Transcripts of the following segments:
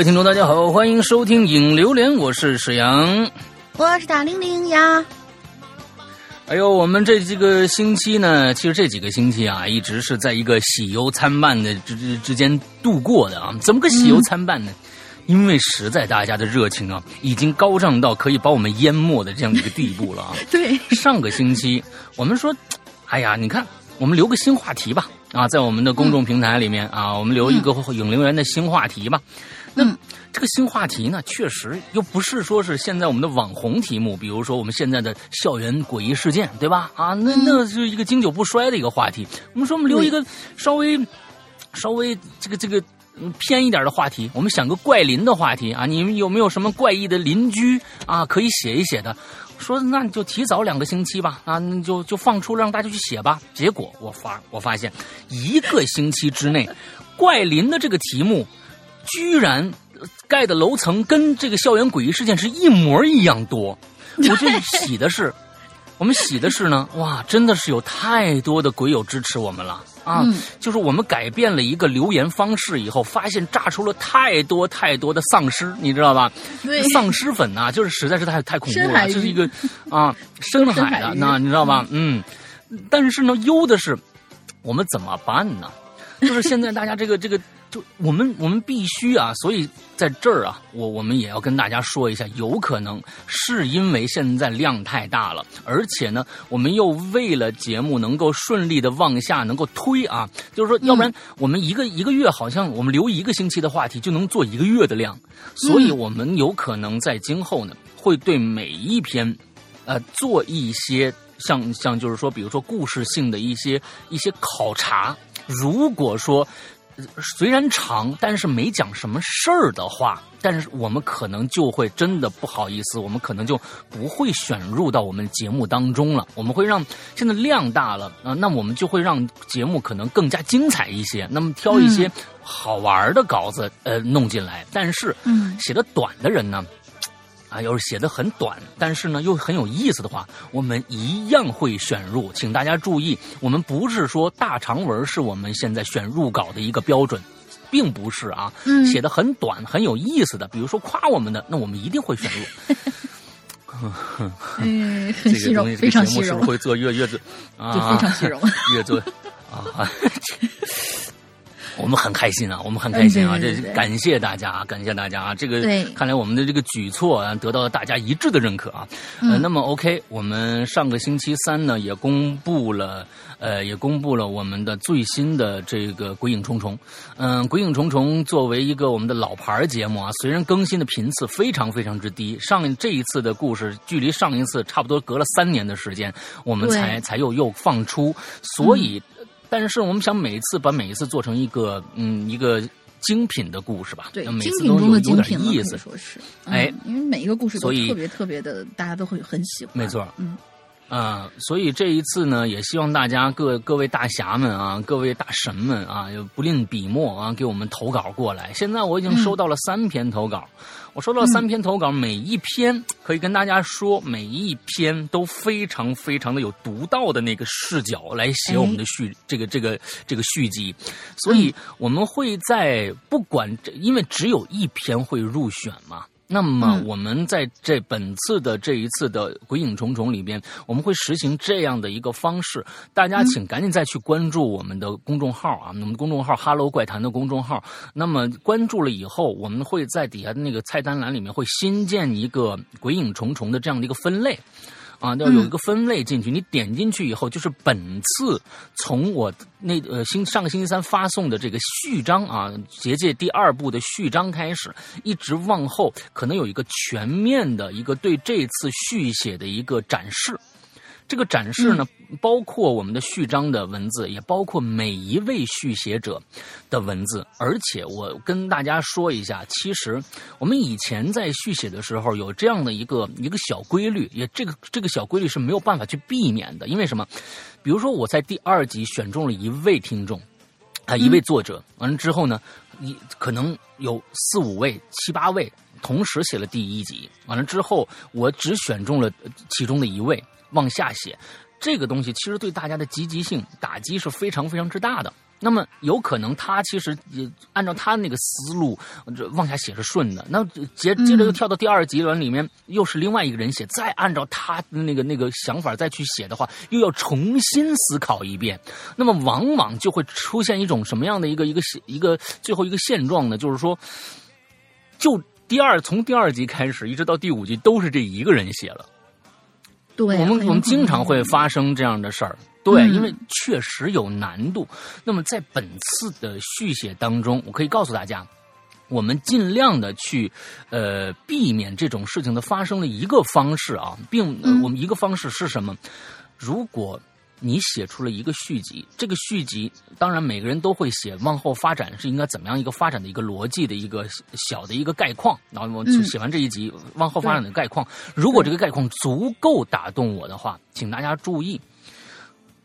哎，各位听众，大家好，欢迎收听《影榴莲》，我是沈阳，我是大玲玲呀。哎呦，我们这几个星期呢，其实这几个星期啊，一直是在一个喜忧参半的之之之间度过的啊。怎么个喜忧参半呢？因为实在大家的热情啊，已经高涨到可以把我们淹没的这样的一个地步了啊。对，上个星期我们说，哎呀，你看，我们留个新话题吧。啊，在我们的公众平台里面啊，我们留一个影留言的新话题吧。那这个新话题呢，确实又不是说是现在我们的网红题目，比如说我们现在的校园诡异事件，对吧？啊，那那是一个经久不衰的一个话题。我们说，我们留一个稍微稍微这个这个偏一点的话题，我们想个怪邻的话题啊。你们有没有什么怪异的邻居啊？可以写一写的。说那你就提早两个星期吧，啊，就就放出让大家去写吧。结果我发我发现，一个星期之内，怪林的这个题目，居然盖的楼层跟这个校园诡异事件是一模一样多。我这喜的是，我们喜的是呢，哇，真的是有太多的鬼友支持我们了。啊，就是我们改变了一个留言方式以后，发现炸出了太多太多的丧尸，你知道吧？对，丧尸粉呐，就是实在是太太恐怖了，这是一个啊 深海的，那你知道吧？嗯，但是呢，优的是我们怎么办呢？就是现在大家这个这个。就我们我们必须啊，所以在这儿啊，我我们也要跟大家说一下，有可能是因为现在量太大了，而且呢，我们又为了节目能够顺利的往下能够推啊，就是说，要不然我们一个一个月好像我们留一个星期的话题就能做一个月的量，所以我们有可能在今后呢，会对每一篇，呃，做一些像像就是说，比如说故事性的一些一些考察，如果说。虽然长，但是没讲什么事儿的话，但是我们可能就会真的不好意思，我们可能就不会选入到我们节目当中了。我们会让现在量大了啊，那我们就会让节目可能更加精彩一些。那么挑一些好玩的稿子呃弄进来，但是写的短的人呢？啊，要是写的很短，但是呢又很有意思的话，我们一样会选入。请大家注意，我们不是说大长文是我们现在选入稿的一个标准，并不是啊。写的很短很有意思的，比如说夸我们的，那我们一定会选入。嗯，很虚荣，非常虚荣。是不是会做越越做啊？非常虚荣，越做啊。我们很开心啊，我们很开心啊！这感谢大家啊，感谢大家啊！这个看来我们的这个举措啊，得到了大家一致的认可啊。呃，那么 OK，我们上个星期三呢，也公布了，呃，也公布了我们的最新的这个《鬼影重重》。嗯，《鬼影重重》作为一个我们的老牌节目啊，虽然更新的频次非常非常之低，上这一次的故事距离上一次差不多隔了三年的时间，我们才才又又放出，所以。但是我们想每一次把每一次做成一个嗯一个精品的故事吧，对，每次都有有点意思，说是。哎，因为每一个故事都特别特别的，大家都会很喜欢。没错，嗯啊，所以这一次呢，也希望大家各各位大侠们啊，各位大神们啊，不吝笔墨啊，给我们投稿过来。现在我已经收到了三篇投稿。我收到三篇投稿，每一篇可以跟大家说，每一篇都非常非常的有独到的那个视角来写我们的续这个这个这个续集，所以我们会在不管因为只有一篇会入选嘛。那么我们在这本次的这一次的《鬼影重重》里边，我们会实行这样的一个方式，大家请赶紧再去关注我们的公众号啊，我们公众号“哈喽怪谈”的公众号。那么关注了以后，我们会在底下的那个菜单栏里面会新建一个《鬼影重重》的这样的一个分类。啊，要有一个分类进去，你点进去以后，就是本次从我那呃星上个星期三发送的这个序章啊，结界第二部的序章开始，一直往后，可能有一个全面的一个对这次续写的一个展示。这个展示呢，包括我们的序章的文字，也包括每一位续写者的文字。而且我跟大家说一下，其实我们以前在续写的时候有这样的一个一个小规律，也这个这个小规律是没有办法去避免的。因为什么？比如说我在第二集选中了一位听众，啊，一位作者，完了之后呢，一可能有四五位、七八位同时写了第一集，完了之后我只选中了其中的一位。往下写，这个东西其实对大家的积极性打击是非常非常之大的那么有可能他其实也按照他那个思路这往下写是顺的，那接接着又跳到第二集里面，又是另外一个人写，再按照他的那个那个想法再去写的话，又要重新思考一遍。那么往往就会出现一种什么样的一个一个一个最后一个现状呢？就是说，就第二从第二集开始一直到第五集都是这一个人写了。对，我们我们经常会发生这样的事儿。对，因为确实有难度。那么在本次的续写当中，我可以告诉大家，我们尽量的去呃避免这种事情的发生的一个方式啊，并我们一个方式是什么？如果你写出了一个续集，这个续集当然每个人都会写，往后发展是应该怎么样一个发展的一个逻辑的一个小的一个概况。然后我写完这一集，往后发展的概况，如果这个概况足够打动我的话，请大家注意。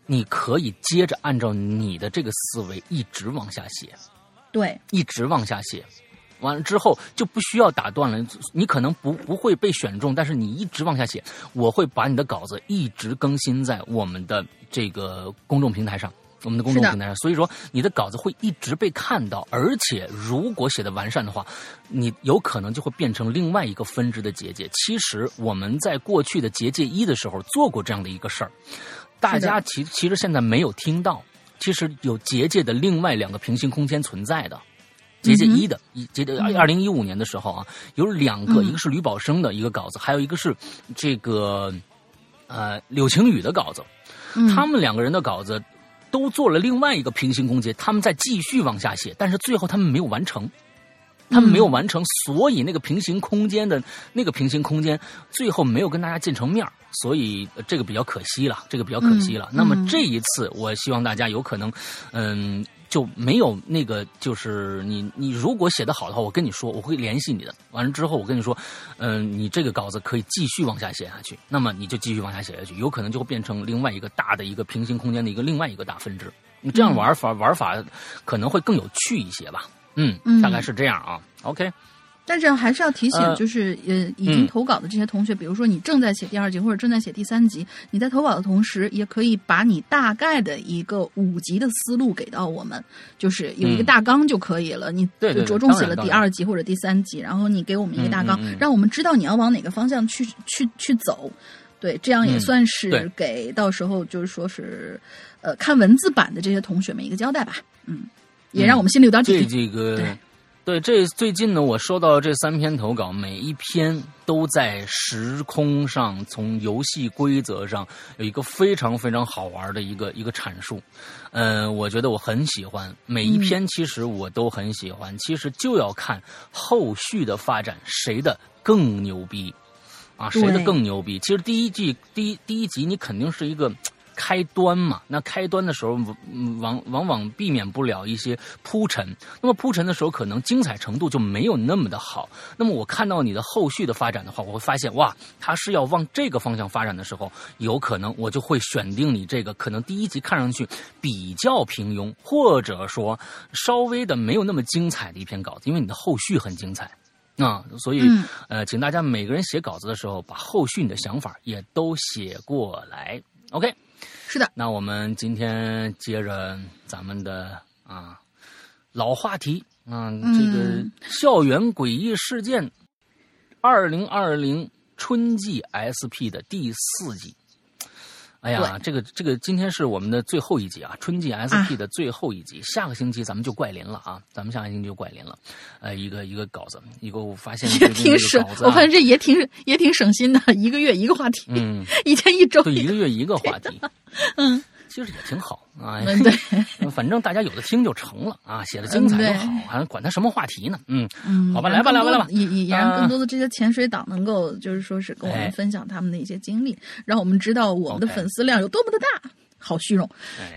你可以接着按照你的这个思维一直往下写，对，一直往下写，完了之后就不需要打断了。你可能不不会被选中，但是你一直往下写，我会把你的稿子一直更新在我们的这个公众平台上，我们的公众平台上。所以说，你的稿子会一直被看到，而且如果写的完善的话，你有可能就会变成另外一个分支的结界。其实我们在过去的结界一的时候做过这样的一个事儿。大家其其实现在没有听到，其实有结界的另外两个平行空间存在的，结界一的，一结界二零一五年的时候啊，有两个，一个是吕宝生的一个稿子，还有一个是这个呃柳晴雨的稿子，他们两个人的稿子都做了另外一个平行空间，他们在继续往下写，但是最后他们没有完成。他们没有完成，所以那个平行空间的那个平行空间最后没有跟大家见成面所以这个比较可惜了，这个比较可惜了。那么这一次，我希望大家有可能，嗯，就没有那个，就是你你如果写的好的话，我跟你说，我会联系你的。完了之后，我跟你说，嗯，你这个稿子可以继续往下写下去，那么你就继续往下写下去，有可能就会变成另外一个大的一个平行空间的一个另外一个大分支。你这样玩法玩法可能会更有趣一些吧。嗯，大概是这样啊。OK，但是还是要提醒，就是呃，已经投稿的这些同学，比如说你正在写第二集或者正在写第三集，你在投稿的同时，也可以把你大概的一个五集的思路给到我们，就是有一个大纲就可以了。你着重写了第二集或者第三集，然后你给我们一个大纲，让我们知道你要往哪个方向去去去走。对，这样也算是给到时候就是说是呃看文字版的这些同学们一个交代吧。嗯。也让我们心里有点底。这这个，对，这最近呢，我收到这三篇投稿，每一篇都在时空上，从游戏规则上有一个非常非常好玩的一个一个阐述。嗯，我觉得我很喜欢每一篇，其实我都很喜欢。其实就要看后续的发展，谁的更牛逼啊？谁的更牛逼？其实第一季第一第一集，你肯定是一个。开端嘛，那开端的时候往往往避免不了一些铺陈，那么铺陈的时候可能精彩程度就没有那么的好。那么我看到你的后续的发展的话，我会发现哇，他是要往这个方向发展的时候，有可能我就会选定你这个可能第一集看上去比较平庸，或者说稍微的没有那么精彩的一篇稿子，因为你的后续很精彩啊，所以呃，请大家每个人写稿子的时候，把后续你的想法也都写过来，OK。是的，那我们今天接着咱们的啊老话题啊，这个校园诡异事件，二零二零春季 SP 的第四集。哎呀，这个这个今天是我们的最后一集啊，春季 SP 的最后一集。下个星期咱们就怪林了啊，咱们下个星期就怪林了。呃，一个一个稿子，一个我发现也挺省，我发现这也挺也挺省心的，一个月一个话题，嗯，一天一周，对，一个月一个话题，嗯。其实也挺好啊，对，反正大家有的听就成了啊，写的精彩就好，还管他什么话题呢？嗯嗯，好吧，来吧，来吧，来吧，也也让更多的这些潜水党能够，就是说是跟我们分享他们的一些经历，让我们知道我们的粉丝量有多么的大。好虚荣，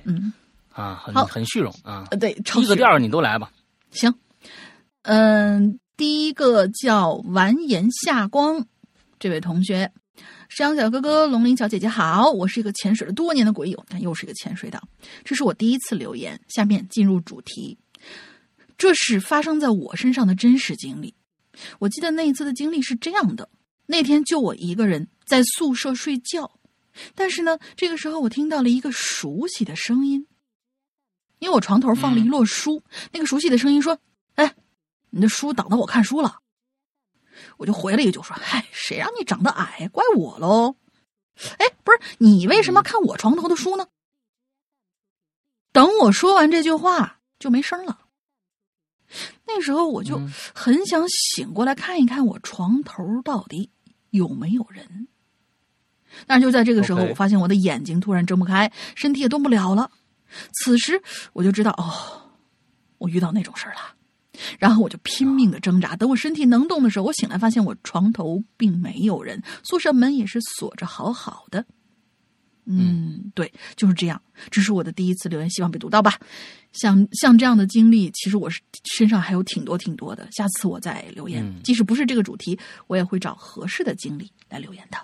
嗯啊，很很虚荣啊，对，一个调你都来吧。行，嗯，第一个叫完颜夏光这位同学。山羊小哥哥、龙鳞小姐姐好，我是一个潜水了多年的鬼友，但又是一个潜水党。这是我第一次留言，下面进入主题。这是发生在我身上的真实经历。我记得那一次的经历是这样的：那天就我一个人在宿舍睡觉，但是呢，这个时候我听到了一个熟悉的声音。因为我床头放了一摞书，那个熟悉的声音说：“哎，你的书挡到我看书了。”我就回了一句说：“嗨，谁让你长得矮，怪我喽。”哎，不是你为什么看我床头的书呢？等我说完这句话就没声了。那时候我就很想醒过来看一看我床头到底有没有人。但是就在这个时候，我发现我的眼睛突然睁不开，身体也动不了了。此时我就知道，哦，我遇到那种事儿了。然后我就拼命的挣扎。等我身体能动的时候，我醒来发现我床头并没有人，宿舍门也是锁着好好的。嗯，对，就是这样。这是我的第一次留言，希望被读到吧。像像这样的经历，其实我是身上还有挺多挺多的。下次我再留言，即使不是这个主题，我也会找合适的经历来留言的。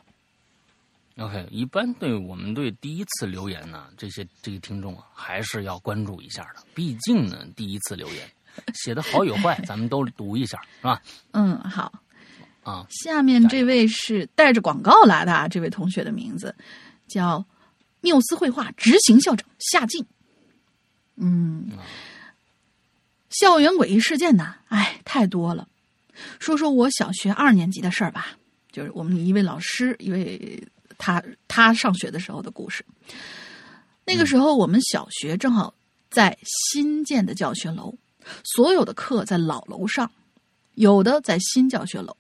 OK，一般对我们对第一次留言呢，这些这些听众啊，还是要关注一下的。毕竟呢，第一次留言写的好与坏，咱们都读一下，是吧？嗯，好。啊，下面这位是带着广告来的啊，这位同学的名字叫缪斯绘画执行校长夏静。嗯，校园诡异事件呢，哎，太多了。说说我小学二年级的事儿吧，就是我们一位老师，一位。他他上学的时候的故事。那个时候，我们小学正好在新建的教学楼，所有的课在老楼上，有的在新教学楼。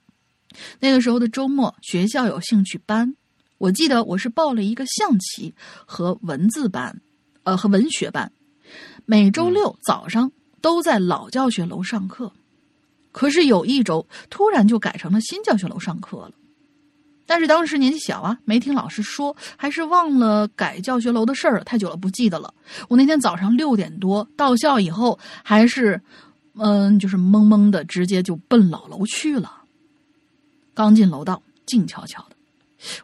那个时候的周末，学校有兴趣班，我记得我是报了一个象棋和文字班，呃，和文学班。每周六早上都在老教学楼上课，可是有一周突然就改成了新教学楼上课了。但是当时年纪小啊，没听老师说，还是忘了改教学楼的事儿，太久了不记得了。我那天早上六点多到校以后，还是，嗯，就是懵懵的，直接就奔老楼去了。刚进楼道，静悄悄的，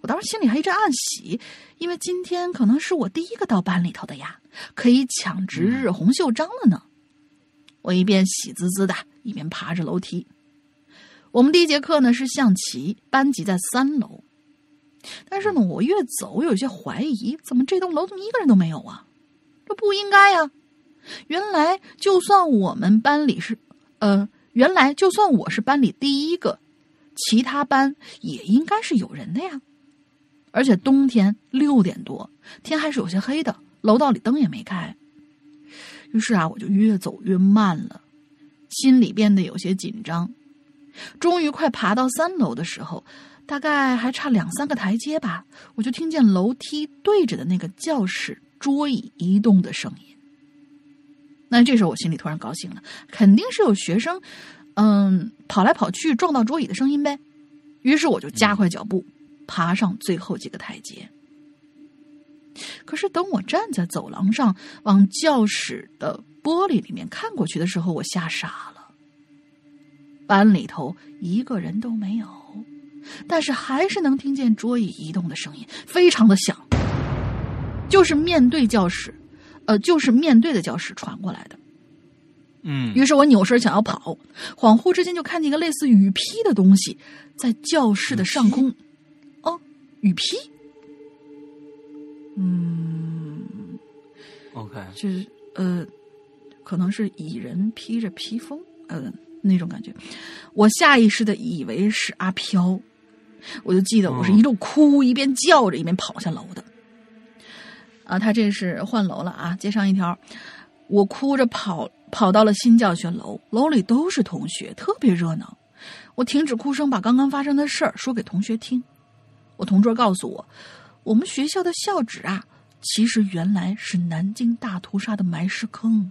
我当时心里还一阵暗喜，因为今天可能是我第一个到班里头的呀，可以抢值日红袖章了呢。我一边喜滋滋的，一边爬着楼梯。我们第一节课呢是象棋，班级在三楼。但是呢，我越走有些怀疑，怎么这栋楼怎么一个人都没有啊？这不应该呀！原来就算我们班里是，呃，原来就算我是班里第一个，其他班也应该是有人的呀。而且冬天六点多，天还是有些黑的，楼道里灯也没开。于是啊，我就越走越慢了，心里变得有些紧张。终于快爬到三楼的时候，大概还差两三个台阶吧，我就听见楼梯对着的那个教室桌椅移动的声音。那这时候我心里突然高兴了，肯定是有学生，嗯，跑来跑去撞到桌椅的声音呗。于是我就加快脚步，爬上最后几个台阶。可是等我站在走廊上往教室的玻璃里面看过去的时候，我吓傻了。班里头一个人都没有，但是还是能听见桌椅移动的声音，非常的响，就是面对教室，呃，就是面对的教室传过来的。嗯，于是我扭身想要跑，恍惚之间就看见一个类似雨披的东西在教室的上空。哦，雨披。嗯，OK，就是呃，可能是蚁人披着披风，嗯。那种感觉，我下意识的以为是阿飘，我就记得我是一路哭一边叫着一边跑下楼的。啊，他这是换楼了啊！接上一条，我哭着跑跑到了新教学楼，楼里都是同学，特别热闹。我停止哭声，把刚刚发生的事儿说给同学听。我同桌告诉我，我们学校的校址啊，其实原来是南京大屠杀的埋尸坑。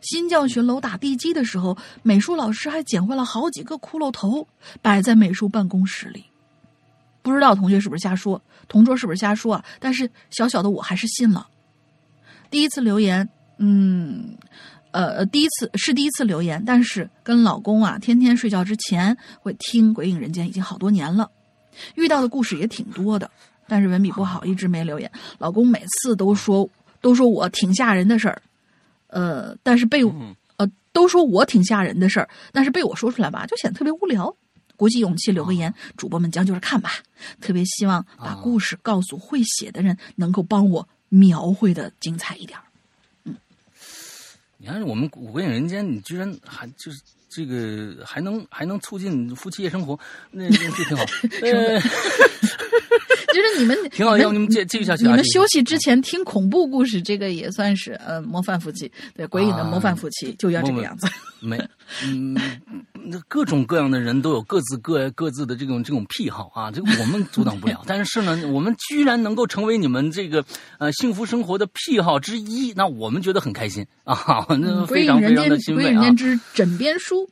新教学楼打地基的时候，美术老师还捡回了好几个骷髅头，摆在美术办公室里。不知道同学是不是瞎说，同桌是不是瞎说啊？但是小小的我还是信了。第一次留言，嗯，呃，第一次是第一次留言，但是跟老公啊，天天睡觉之前会听《鬼影人间》，已经好多年了，遇到的故事也挺多的，但是文笔不好，一直没留言。老公每次都说，都说我挺吓人的事儿。呃，但是被呃都说我挺吓人的事儿，但是被我说出来吧，就显得特别无聊。鼓起勇气留个言，主播们将就着看吧。特别希望把故事告诉会写的人，能够帮我描绘的精彩一点。嗯，你看我们古影人间，你居然还就是这个还能还能促进夫妻夜生活，那那这挺好。呃，就是你们 挺好，要不你们继继续下去啊。你们休息之前听恐怖故事，这个也算是呃模范夫妻，对鬼影的模范夫妻就要这个样子。没，嗯，那各种各样的人都有各自各各自的这种这种癖好啊，这个我们阻挡不了。但是呢，我们居然能够成为你们这个呃幸福生活的癖好之一，那我们觉得很开心啊，那非常非常的欣慰啊。鬼影人间之枕边书。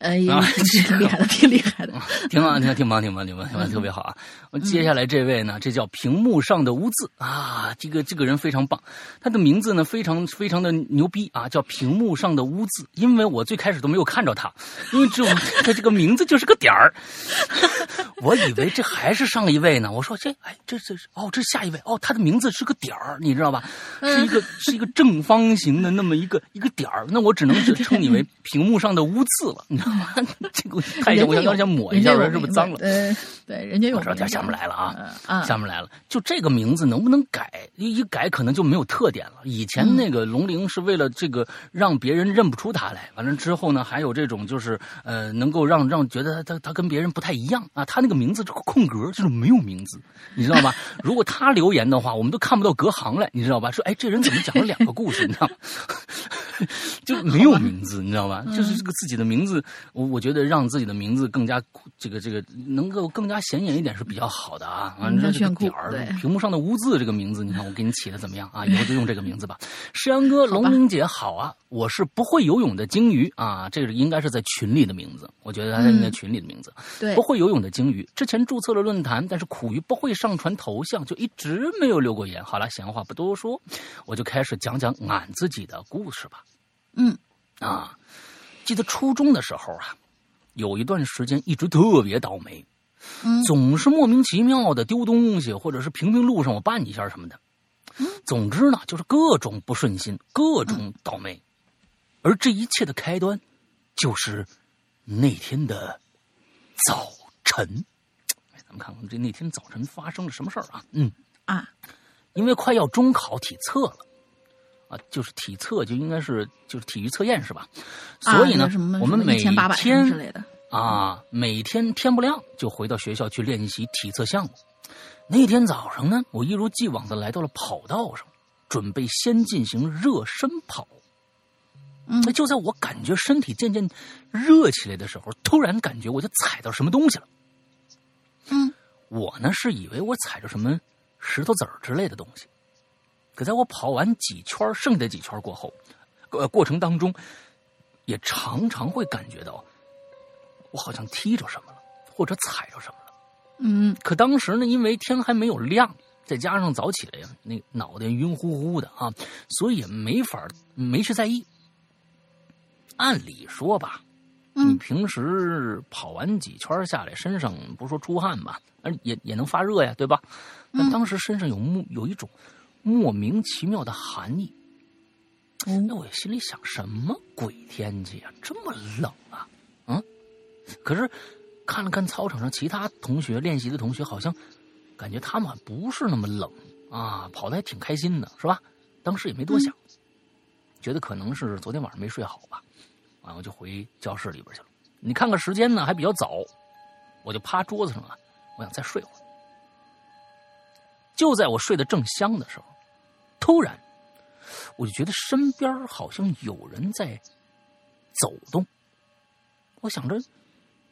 呃，也 挺厉害的，挺厉害的，挺棒，挺挺棒，挺棒，挺棒，挺棒，特别好啊！我接下来这位呢，这叫屏幕上的污渍啊，这个这个人非常棒，他的名字呢非常非常的牛逼啊，叫屏幕上的污渍，因为我最开始都没有看着他，因为只有 他这个名字就是个点儿，我以为这还是上一位呢，我说这哎这这是哦这下一位哦他的名字是个点儿，你知道吧？是一个是一个正方形的那么一个一个点儿，那我只能称你为屏幕上的污渍了，你知道。这个太我刚刚想抹一下，是不是脏了？嗯，对，人家有。这下面来了啊，下面来了。就这个名字能不能改？一改可能就没有特点了。以前那个龙鳞是为了这个让别人认不出他来。完了之后呢，还有这种就是呃，能够让让觉得他他他跟别人不太一样啊。他那个名字这个空格就是没有名字，你知道吧？如果他留言的话，我们都看不到隔行来，你知道吧？说哎，这人怎么讲了两个故事？你知道吗，就没有名字，你知道吧？就是这个自己的名字。我我觉得让自己的名字更加这个这个能够更加显眼一点是比较好的啊。啊，你说这个点儿，屏幕上的污渍这个名字，你看我给你起的怎么样啊？以后就用这个名字吧。诗阳哥，龙明姐好啊！我是不会游泳的鲸鱼啊，这个应该是在群里的名字，我觉得他应该群里的名字。对，不会游泳的鲸鱼，之前注册了论坛，但是苦于不会上传头像，就一直没有留过言。好了，闲话不多说，我就开始讲讲俺自己的故事吧。嗯，啊。记得初中的时候啊，有一段时间一直特别倒霉，总是莫名其妙的丢东西，或者是平平路上我绊一下什么的，总之呢就是各种不顺心，各种倒霉。而这一切的开端，就是那天的早晨。咱们看看这那天早晨发生了什么事儿啊？嗯啊，因为快要中考体测了。啊，就是体测就应该是就是体育测验是吧？所以呢，我们每天啊，每天天不亮就回到学校去练习体测项目。那天早上呢，我一如既往的来到了跑道上，准备先进行热身跑。那就在我感觉身体渐渐热起来的时候，突然感觉我就踩到什么东西了。嗯，我呢是以为我踩着什么石头子儿之类的东西。可在我跑完几圈，剩下几圈过后，呃，过程当中，也常常会感觉到，我好像踢着什么了，或者踩着什么了。嗯。可当时呢，因为天还没有亮，再加上早起来呀，那脑袋晕乎乎的啊，所以也没法没去在意。按理说吧，你平时跑完几圈下来，身上不说出汗吧，也也能发热呀，对吧？但当时身上有木有一种。莫名其妙的寒意，那我心里想，什么鬼天气啊，这么冷啊？嗯，可是看了看操场上其他同学练习的同学，好像感觉他们不是那么冷啊，跑的还挺开心的，是吧？当时也没多想，觉得可能是昨天晚上没睡好吧，完我就回教室里边去了。你看看时间呢，还比较早，我就趴桌子上了，我想再睡会儿。就在我睡得正香的时候，突然，我就觉得身边好像有人在走动。我想着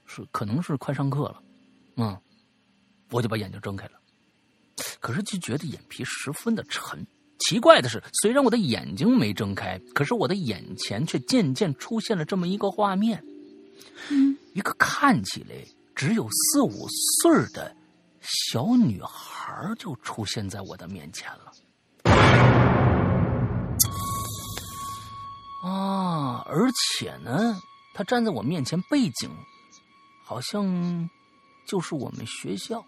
是可能是快上课了，嗯，我就把眼睛睁开了。可是就觉得眼皮十分的沉。奇怪的是，虽然我的眼睛没睁开，可是我的眼前却渐渐出现了这么一个画面：一个看起来只有四五岁的。小女孩就出现在我的面前了，啊！而且呢，他站在我面前，背景好像就是我们学校。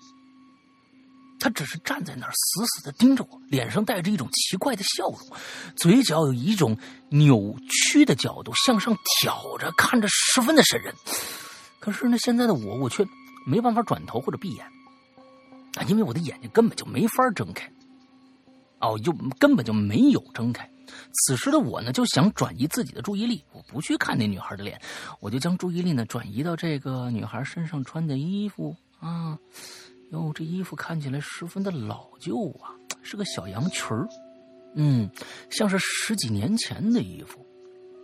他只是站在那儿，死死的盯着我，脸上带着一种奇怪的笑容，嘴角有一种扭曲的角度向上挑着，看着十分的瘆人。可是呢，现在的我，我却没办法转头或者闭眼。因为我的眼睛根本就没法睁开，哦，就根本就没有睁开，此时的我呢，就想转移自己的注意力，我不去看那女孩的脸，我就将注意力呢转移到这个女孩身上穿的衣服啊。哟，这衣服看起来十分的老旧啊，是个小洋裙儿，嗯，像是十几年前的衣服。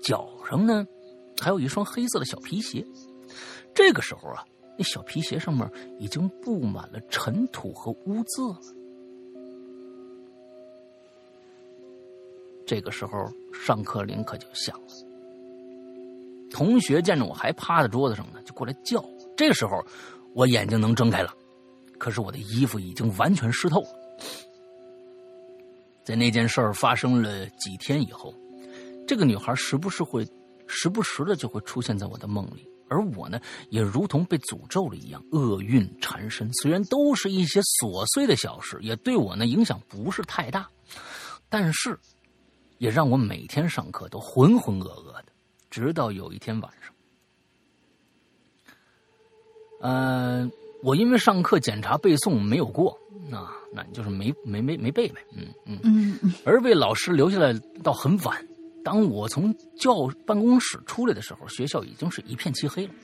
脚上呢，还有一双黑色的小皮鞋。这个时候啊，那小皮鞋上面已经布满了尘土和污渍了。这个时候，上课铃可就响了。同学见着我还趴在桌子上呢，就过来叫。这个时候，我眼睛能睁开了，可是我的衣服已经完全湿透了。在那件事儿发生了几天以后，这个女孩时不时会，时不时的就会出现在我的梦里，而我呢，也如同被诅咒了一样，厄运缠身。虽然都是一些琐碎的小事，也对我呢影响不是太大，但是。也让我每天上课都浑浑噩噩的，直到有一天晚上，呃，我因为上课检查背诵没有过，那那就是没没没没背呗，嗯嗯嗯，而被老师留下来到很晚。当我从教办公室出来的时候，学校已经是一片漆黑了。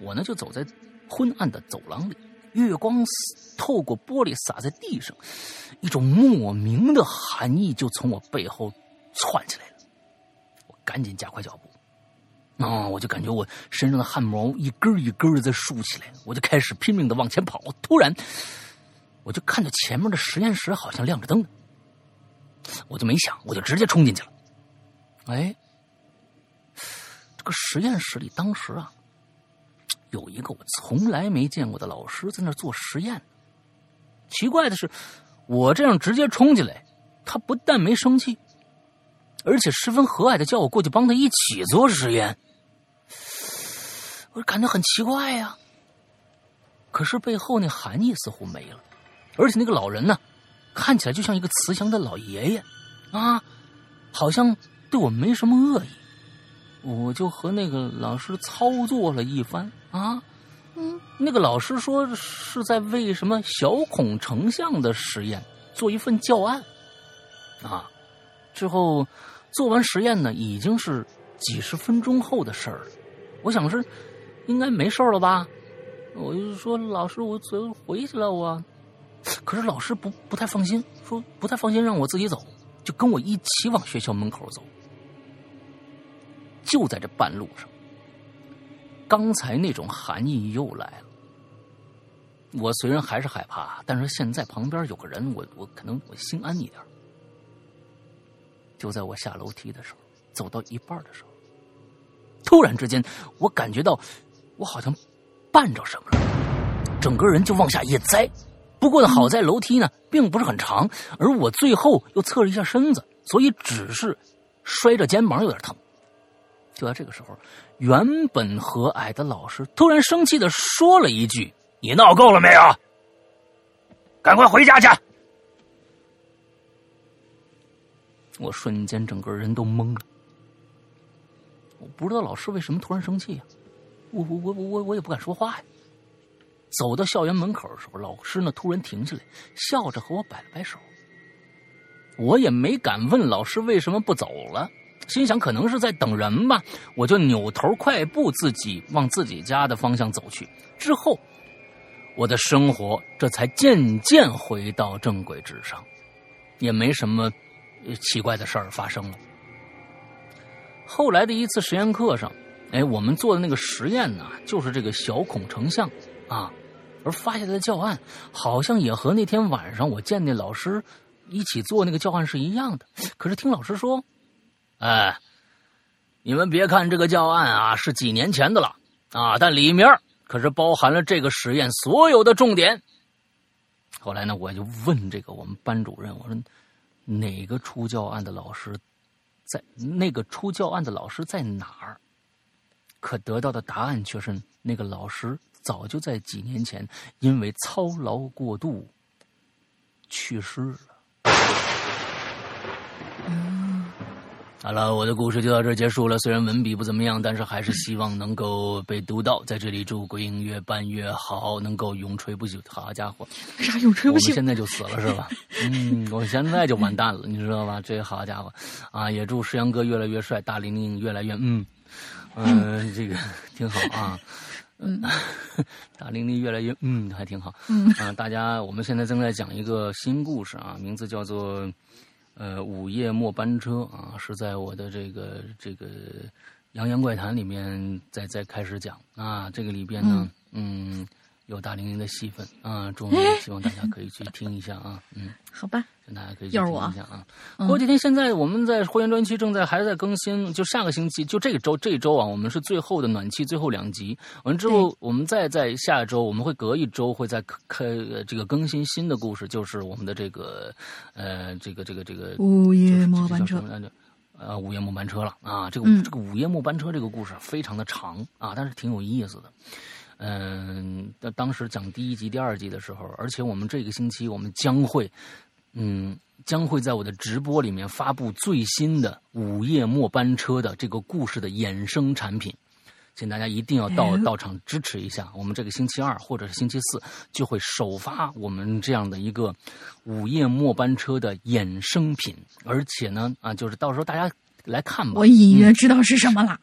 我呢就走在昏暗的走廊里，月光透过玻璃洒在地上。一种莫名的寒意就从我背后窜起来了，我赶紧加快脚步，啊，我就感觉我身上的汗毛一根一根的在竖起来，我就开始拼命的往前跑。突然，我就看到前面的实验室好像亮着灯，我就没想，我就直接冲进去了。哎，这个实验室里当时啊，有一个我从来没见过的老师在那做实验。奇怪的是。我这样直接冲进来，他不但没生气，而且十分和蔼的叫我过去帮他一起做实验。我感觉很奇怪呀。可是背后那含义似乎没了，而且那个老人呢，看起来就像一个慈祥的老爷爷，啊，好像对我没什么恶意。我就和那个老师操作了一番啊。嗯，那个老师说是在为什么小孔成像的实验做一份教案，啊，之后做完实验呢，已经是几十分钟后的事儿了。我想是应该没事了吧？我就说老师，我走回去了。我，可是老师不不太放心，说不太放心让我自己走，就跟我一起往学校门口走。就在这半路上。刚才那种寒意又来了。我虽然还是害怕，但是现在旁边有个人，我我可能我心安一点。就在我下楼梯的时候，走到一半的时候，突然之间，我感觉到我好像绊着什么了，整个人就往下一栽。不过呢，好在楼梯呢并不是很长，而我最后又侧了一下身子，所以只是摔着肩膀有点疼。就在这个时候，原本和蔼的老师突然生气的说了一句：“你闹够了没有？赶快回家去！”我瞬间整个人都懵了，我不知道老师为什么突然生气呀？我我我我我也不敢说话呀。走到校园门口的时候，老师呢突然停下来，笑着和我摆了摆手。我也没敢问老师为什么不走了。心想可能是在等人吧，我就扭头快步自己往自己家的方向走去。之后，我的生活这才渐渐回到正轨之上，也没什么奇怪的事儿发生了。后来的一次实验课上，哎，我们做的那个实验呢，就是这个小孔成像啊，而发下来的教案好像也和那天晚上我见那老师一起做那个教案是一样的。可是听老师说。哎，你们别看这个教案啊是几年前的了啊，但里面可是包含了这个实验所有的重点。后来呢，我就问这个我们班主任，我说哪个出教案的老师在那个出教案的老师在哪儿？可得到的答案却是那个老师早就在几年前因为操劳过度去世了。好了，我的故事就到这儿结束了。虽然文笔不怎么样，但是还是希望能够被读到。在这里祝鬼影越办越好，能够永垂不朽。好家伙，为啥永垂不朽？我们现在就死了是吧？嗯，我现在就完蛋了，你知道吧？这好家伙啊！也祝石阳哥越来越帅，大玲玲越来越嗯嗯，这个挺好啊。嗯，大玲玲越来越嗯，还挺好。嗯啊，大家，我们现在正在讲一个新故事啊，名字叫做。呃，午夜末班车啊，是在我的这个这个《羊羊怪谈》里面再再开始讲啊。这个里边呢，嗯，有大玲玲的戏份 啊，终于希望大家可以去听一下啊。嗯，好吧，大家可以去听一下啊。嗯过几天现在我们在会员专区正在还在更新，就下个星期就这个周这一周啊，我们是最后的暖气最后两集，完之后我们再在下周我们会隔一周会再开呃这个更新新的故事，就是我们的这个呃这个这个这个午夜末班车？呃，午夜末班车了啊！这个、嗯这个午夜末班车这个故事非常的长啊，但是挺有意思的。嗯，那当时讲第一集、第二集的时候，而且我们这个星期我们将会，嗯，将会在我的直播里面发布最新的午夜末班车的这个故事的衍生产品，请大家一定要到哎到场支持一下。我们这个星期二或者是星期四就会首发我们这样的一个午夜末班车的衍生品，而且呢，啊，就是到时候大家来看吧。我隐约知道是什么了。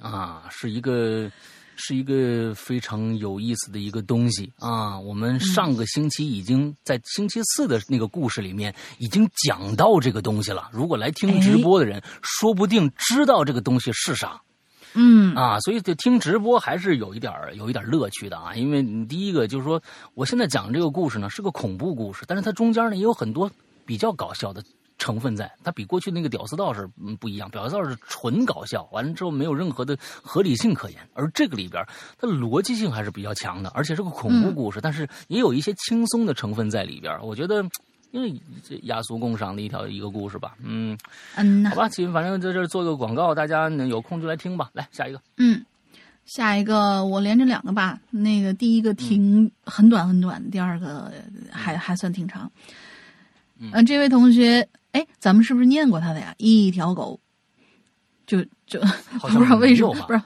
啊，是一个是一个非常有意思的一个东西啊。我们上个星期已经在星期四的那个故事里面已经讲到这个东西了。如果来听直播的人，说不定知道这个东西是啥。嗯啊，所以就听直播还是有一点儿有一点儿乐趣的啊，因为你第一个就是说，我现在讲这个故事呢是个恐怖故事，但是它中间呢也有很多比较搞笑的成分在，它比过去那个屌丝道士嗯不一样，屌丝道士纯搞笑，完了之后没有任何的合理性可言，而这个里边它逻辑性还是比较强的，而且是个恐怖故事，但是也有一些轻松的成分在里边，我觉得。因为这雅俗共赏的一条一个故事吧，嗯，嗯呐好吧，其实反正在这儿做个广告，大家呢有空就来听吧。来下一个，嗯，下一个我连着两个吧。那个第一个挺很短很短，第二个还还算挺长。嗯呃，这位同学，哎，咱们是不是念过他的呀？一条狗，就就好 不知道为什么不知道。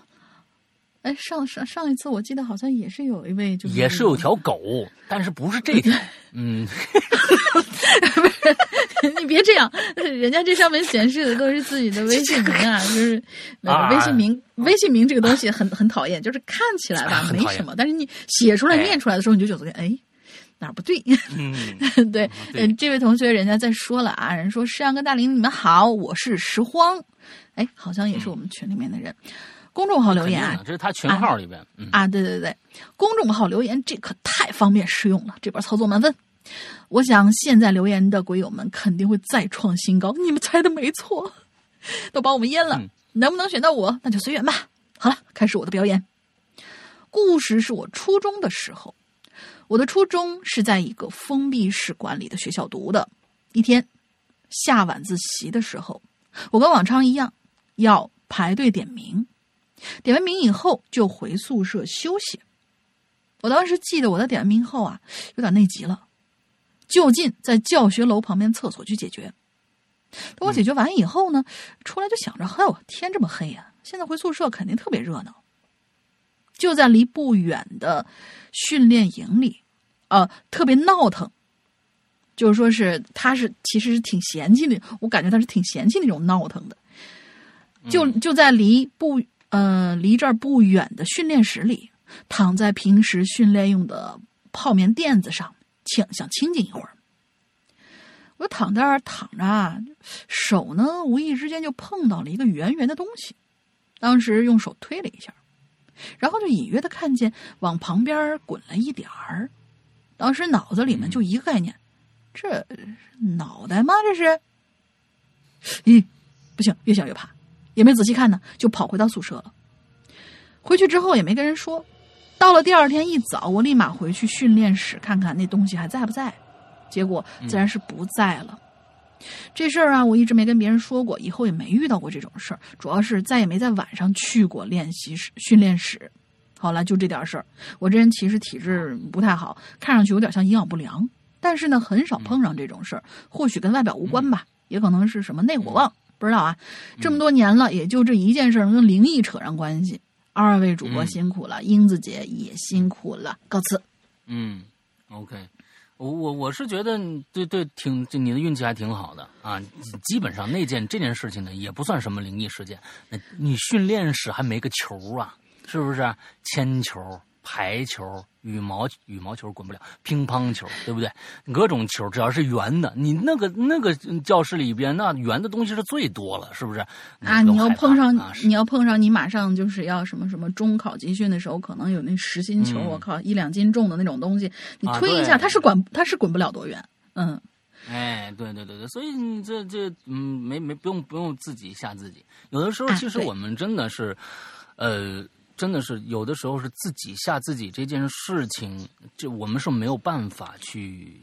哎，上上上一次我记得好像也是有一位，就是也是有条狗，但是不是这条。嗯，你别这样，人家这上面显示的都是自己的微信名啊，就是微信名，微信名这个东西很很讨厌，就是看起来吧没什么，但是你写出来哎念出来的时候，你就觉得哎哪儿不对。嗯，对，嗯，这位同学人家在说了啊，人说诗阳跟大林你们好，我是拾荒，哎，好像也是我们群里面的人，公众号留言啊这是他群号里边。嗯，啊，对对对，公众号留言这可太方便实用了，这边操作满分。我想现在留言的鬼友们肯定会再创新高，你们猜的没错，都把我们淹了。嗯能不能选到我，那就随缘吧。好了，开始我的表演。故事是我初中的时候，我的初中是在一个封闭式管理的学校读的。一天下晚自习的时候，我跟往常一样要排队点名，点完名以后就回宿舍休息。我当时记得我在点完名后啊，有点内急了，就近在教学楼旁边厕所去解决。等我解决完以后呢，出来就想着，哎呦，天这么黑呀、现在回宿舍肯定特别热闹。就在离不远的训练营里，呃，特别闹腾。就是说是他是其实是挺嫌弃的，我感觉他是挺嫌弃那种闹腾的。就就在离不呃离这儿不远的训练室里，躺在平时训练用的泡棉垫子上，想想清静一会儿。我躺在那儿躺着啊，手呢无意之间就碰到了一个圆圆的东西，当时用手推了一下，然后就隐约的看见往旁边滚了一点儿。当时脑子里面就一个概念：这脑袋吗？这是？咦，不行，越想越怕，也没仔细看呢，就跑回到宿舍了。回去之后也没跟人说。到了第二天一早，我立马回去训练室看看那东西还在不在。结果自然是不在了。这事儿啊，我一直没跟别人说过，以后也没遇到过这种事儿。主要是再也没在晚上去过练习室、训练室。好了，就这点事儿。我这人其实体质不太好，看上去有点像营养不良，但是呢，很少碰上这种事儿。或许跟外表无关吧，也可能是什么内火旺，不知道啊，这么多年了，也就这一件事能跟灵异扯上关系。二位主播辛苦了，英子姐也辛苦了，告辞。嗯，OK，我我我是觉得对对挺你的运气还挺好的啊，基本上那件这件事情呢也不算什么灵异事件，那你训练室还没个球啊，是不是？铅球。排球、羽毛羽毛球滚不了，乒乓球对不对？各种球只要是圆的，你那个那个教室里边那圆的东西是最多了，是不是？啊，你要碰上你要碰上你马上就是要什么什么中考集训的时候，可能有那实心球，我靠，一两斤重的那种东西，你推一下，它是滚它是滚不了多远。嗯，哎，对对对对，所以你这这嗯，没没不用不用自己吓自己。有的时候其实我们真的是，呃。真的是有的时候是自己吓自己这件事情，就我们是没有办法去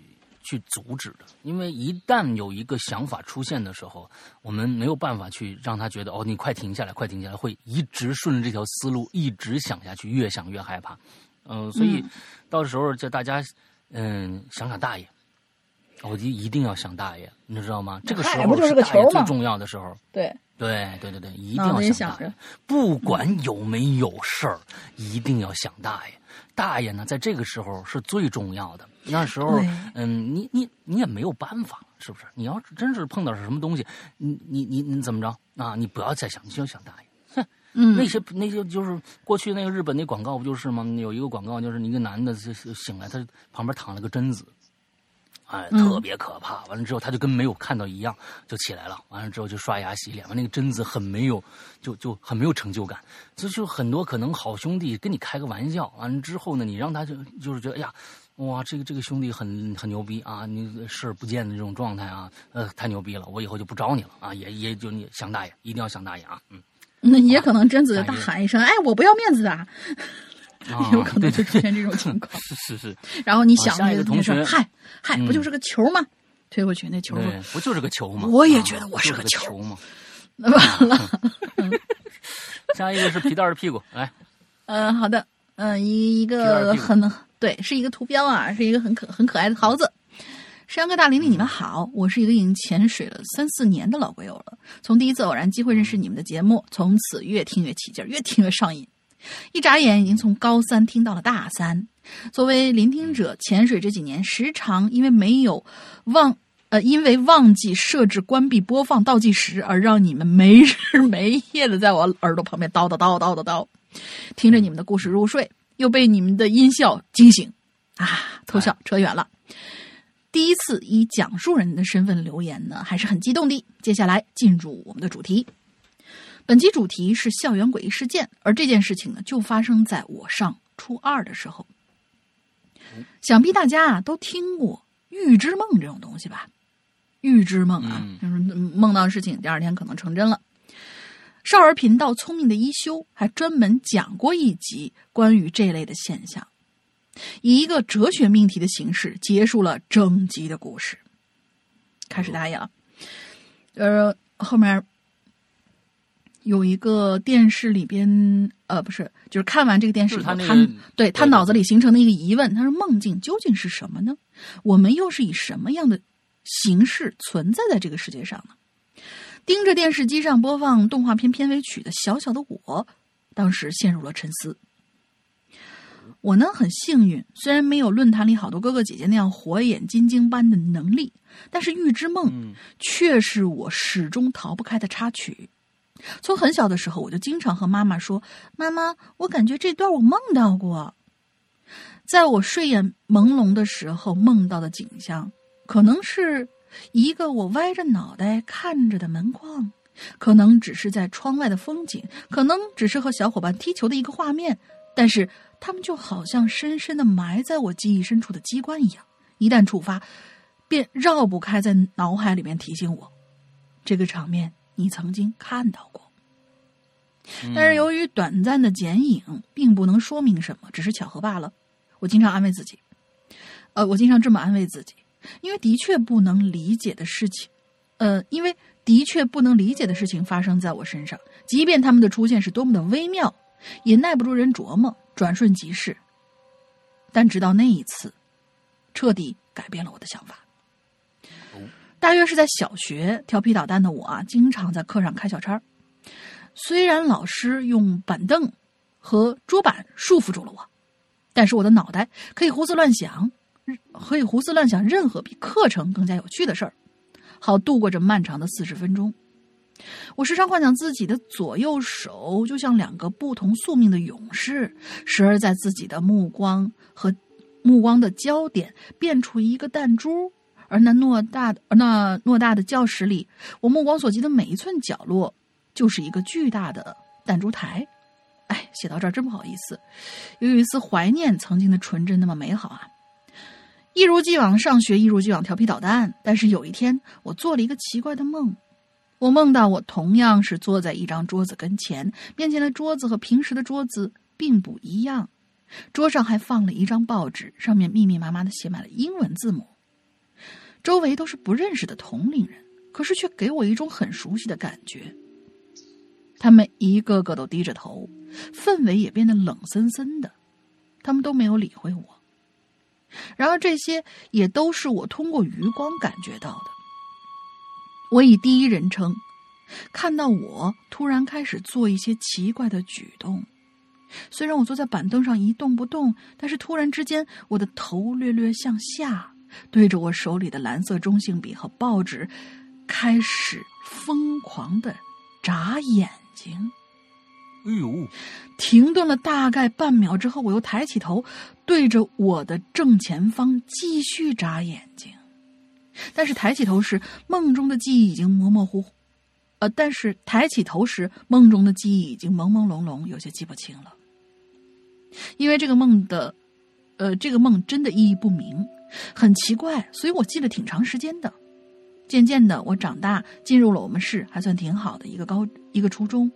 去阻止的。因为一旦有一个想法出现的时候，我们没有办法去让他觉得哦，你快停下来，快停下来，会一直顺着这条思路一直想下去，越想越害怕。嗯，所以到时候叫大家嗯想想大爷，我就一定要想大爷，你知道吗？这个时候是大爷最重要的时候。对。对对对对，一定要想大爷，不管有没有事儿，一定要想大爷。大爷呢，在这个时候是最重要的。那时候，嗯，你你你也没有办法，是不是？你要是真是碰到是什么东西，你你你你怎么着啊？你不要再想，你就想大爷。哼，嗯，那些那些就是过去那个日本那广告不就是吗？有一个广告就是一个男的醒来，他旁边躺了个贞子。哎，特别可怕！完了之后，他就跟没有看到一样，就起来了。完了之后就刷牙洗脸。完那个贞子很没有，就就很没有成就感。这就很多可能好兄弟跟你开个玩笑，完了之后呢，你让他就就是觉得，哎呀，哇，这个这个兄弟很很牛逼啊！你视而不见的这种状态啊，呃，太牛逼了！我以后就不找你了啊！也也就你想大爷，一定要想大爷啊！嗯，那也可能贞子大喊一声：“哎，我不要面子的。” 有可能就出现这种情况，是是是。然后你想那个同学，嗨嗨，不就是个球吗？推过去那球，不就是个球吗？我也觉得我是个球吗。那 完了。下一个是皮蛋的屁股，来。嗯，好的。嗯，一一个很对，是一个图标啊，是一个很可很可爱的桃子。山哥大玲玲，你们好，我是一个已经潜水了三四年的老鬼友了。从第一次偶然机会认识你们的节目，从此越听越起劲，越听越上瘾。一眨眼，已经从高三听到了大三。作为聆听者，潜水这几年，时常因为没有忘呃，因为忘记设置关闭播放倒计时，而让你们没日没夜的在我耳朵旁边叨叨叨叨叨叨，听着你们的故事入睡，又被你们的音效惊醒啊！偷笑扯远了。第一次以讲述人的身份留言呢，还是很激动的。接下来进入我们的主题。本期主题是校园诡异事件，而这件事情呢，就发生在我上初二的时候。想必大家啊都听过预知梦这种东西吧？预知梦啊，就是梦到的事情，第二天可能成真了。少儿频道聪明的一休还专门讲过一集关于这类的现象，以一个哲学命题的形式结束了整集的故事。开始打野了，呃，后面。有一个电视里边，呃，不是，就是看完这个电视，他对他脑子里形成的一个疑问，他说：“梦境究竟是什么呢？我们又是以什么样的形式存在在这个世界上呢？”盯着电视机上播放动画片片尾曲的小小的我，当时陷入了沉思。我呢很幸运，虽然没有论坛里好多哥哥姐姐那样火眼金睛般的能力，但是预知梦却是我始终逃不开的插曲。从很小的时候，我就经常和妈妈说：“妈妈，我感觉这段我梦到过。”在我睡眼朦胧的时候，梦到的景象，可能是一个我歪着脑袋看着的门框，可能只是在窗外的风景，可能只是和小伙伴踢球的一个画面。但是，他们就好像深深的埋在我记忆深处的机关一样，一旦触发，便绕不开在脑海里面提醒我这个场面。你曾经看到过，但是由于短暂的剪影，并不能说明什么，只是巧合罢了。我经常安慰自己，呃，我经常这么安慰自己，因为的确不能理解的事情，呃，因为的确不能理解的事情发生在我身上，即便他们的出现是多么的微妙，也耐不住人琢磨，转瞬即逝。但直到那一次，彻底改变了我的想法。大约是在小学，调皮捣蛋的我啊，经常在课上开小差。虽然老师用板凳和桌板束缚住了我，但是我的脑袋可以胡思乱想，可以胡思乱想任何比课程更加有趣的事儿，好度过这漫长的四十分钟。我时常幻想自己的左右手就像两个不同宿命的勇士，时而在自己的目光和目光的焦点变出一个弹珠，而那偌大的那偌大的教室里，我目光所及的每一寸角落，就是一个巨大的弹珠台。哎，写到这儿真不好意思，有一丝怀念曾经的纯真，那么美好啊！一如既往上学，一如既往调皮捣蛋。但是有一天，我做了一个奇怪的梦。我梦到我同样是坐在一张桌子跟前，面前的桌子和平时的桌子并不一样，桌上还放了一张报纸，上面密密麻麻的写满了英文字母。周围都是不认识的同龄人，可是却给我一种很熟悉的感觉。他们一个个都低着头，氛围也变得冷森森的，他们都没有理会我。然而这些也都是我通过余光感觉到的。我以第一人称看到我突然开始做一些奇怪的举动，虽然我坐在板凳上一动不动，但是突然之间我的头略略向下，对着我手里的蓝色中性笔和报纸，开始疯狂的眨眼睛。哎呦！停顿了大概半秒之后，我又抬起头，对着我的正前方继续眨眼睛。但是抬起头时，梦中的记忆已经模模糊糊，呃，但是抬起头时，梦中的记忆已经朦朦胧胧，有些记不清了。因为这个梦的，呃，这个梦真的意义不明，很奇怪，所以我记了挺长时间的。渐渐的，我长大，进入了我们市还算挺好的一个高一个初中。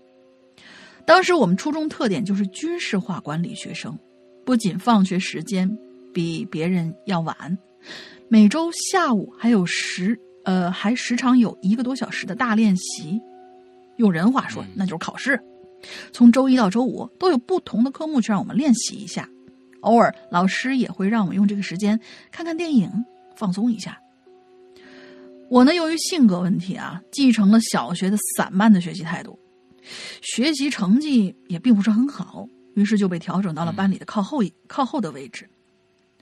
当时我们初中特点就是军事化管理学生，不仅放学时间比别人要晚。每周下午还有时，呃，还时常有一个多小时的大练习。用人话说，那就是考试。从周一到周五都有不同的科目去让我们练习一下。偶尔老师也会让我们用这个时间看看电影，放松一下。我呢，由于性格问题啊，继承了小学的散漫的学习态度，学习成绩也并不是很好，于是就被调整到了班里的靠后一靠后的位置。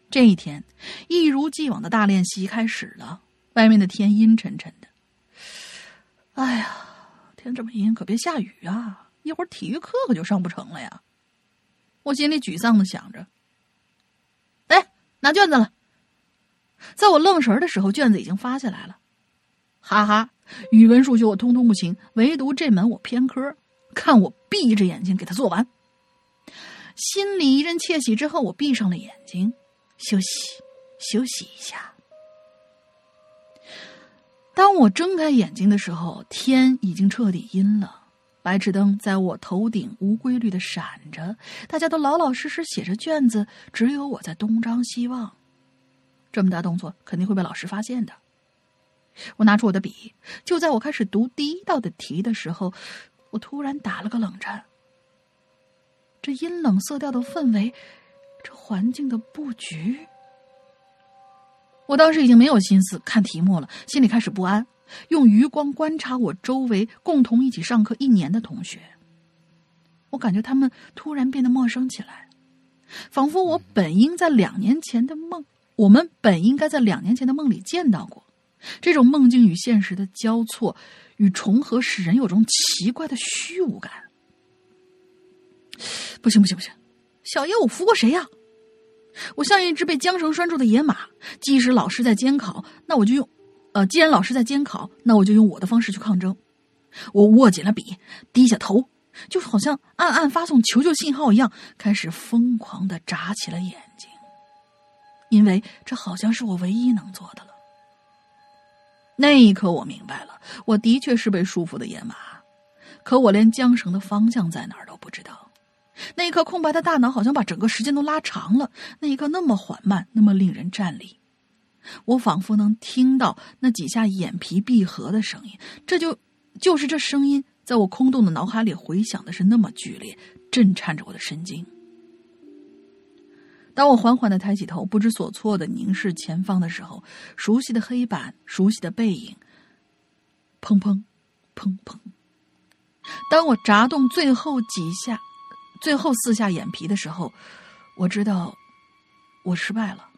这一天，一如既往的大练习开始了。外面的天阴沉沉的。哎呀，天这么阴，可别下雨啊！一会儿体育课可就上不成了呀。我心里沮丧的想着。拿卷子了。在我愣神的时候，卷子已经发下来了。哈哈，语文、数学我通通不行，唯独这门我偏科。看我闭着眼睛给他做完。心里一阵窃喜之后，我闭上了眼睛。休息，休息一下。当我睁开眼睛的时候，天已经彻底阴了，白炽灯在我头顶无规律的闪着，大家都老老实实写着卷子，只有我在东张西望。这么大动作肯定会被老师发现的。我拿出我的笔，就在我开始读第一道的题的时候，我突然打了个冷战。这阴冷色调的氛围。这环境的布局，我当时已经没有心思看题目了，心里开始不安，用余光观察我周围共同一起上课一年的同学。我感觉他们突然变得陌生起来，仿佛我本应在两年前的梦，我们本应该在两年前的梦里见到过。这种梦境与现实的交错与重合，使人有种奇怪的虚无感。不行，不行，不行！小爷我服过谁呀？我像一只被缰绳拴住的野马。即使老师在监考，那我就用，呃，既然老师在监考，那我就用我的方式去抗争。我握紧了笔，低下头，就好像暗暗发送求救信号一样，开始疯狂的眨起了眼睛。因为这好像是我唯一能做的了。那一刻，我明白了，我的确是被束缚的野马，可我连缰绳的方向在哪儿都不知道。那一刻，空白的大脑好像把整个时间都拉长了。那一刻，那么缓慢，那么令人站立。我仿佛能听到那几下眼皮闭合的声音。这就，就是这声音，在我空洞的脑海里回响的是那么剧烈，震颤着我的神经。当我缓缓的抬起头，不知所措的凝视前方的时候，熟悉的黑板，熟悉的背影，砰砰，砰砰。当我眨动最后几下，最后四下眼皮的时候，我知道我失败了。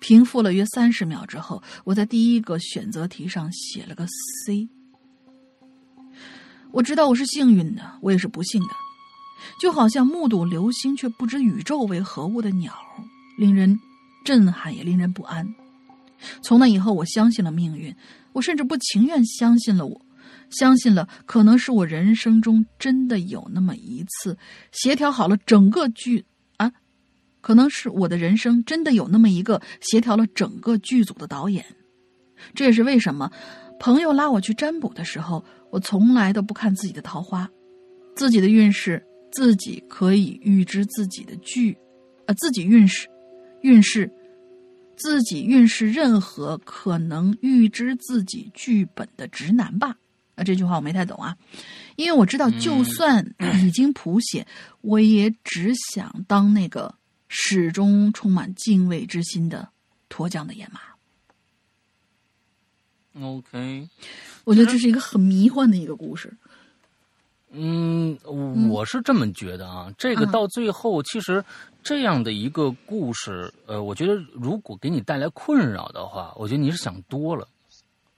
平复了约三十秒之后，我在第一个选择题上写了个 C。我知道我是幸运的，我也是不幸的。就好像目睹流星却不知宇宙为何物的鸟，令人震撼也令人不安。从那以后，我相信了命运，我甚至不情愿相信了我，相信了可能是我人生中真的有那么一次协调好了整个剧，可能是我的人生真的有那么一个协调了整个剧组的导演。这也是为什么朋友拉我去占卜的时候，我从来都不看自己的桃花，自己的运势。自己可以预知自己的剧，呃，自己运势，运势，自己运势，任何可能预知自己剧本的直男吧。啊，这句话我没太懂啊，因为我知道，就算已经谱写，我也只想当那个始终充满敬畏之心的脱缰的野马。OK，我觉得这是一个很迷幻的一个故事。嗯，我是这么觉得啊。这个到最后，其实这样的一个故事，呃，我觉得如果给你带来困扰的话，我觉得你是想多了，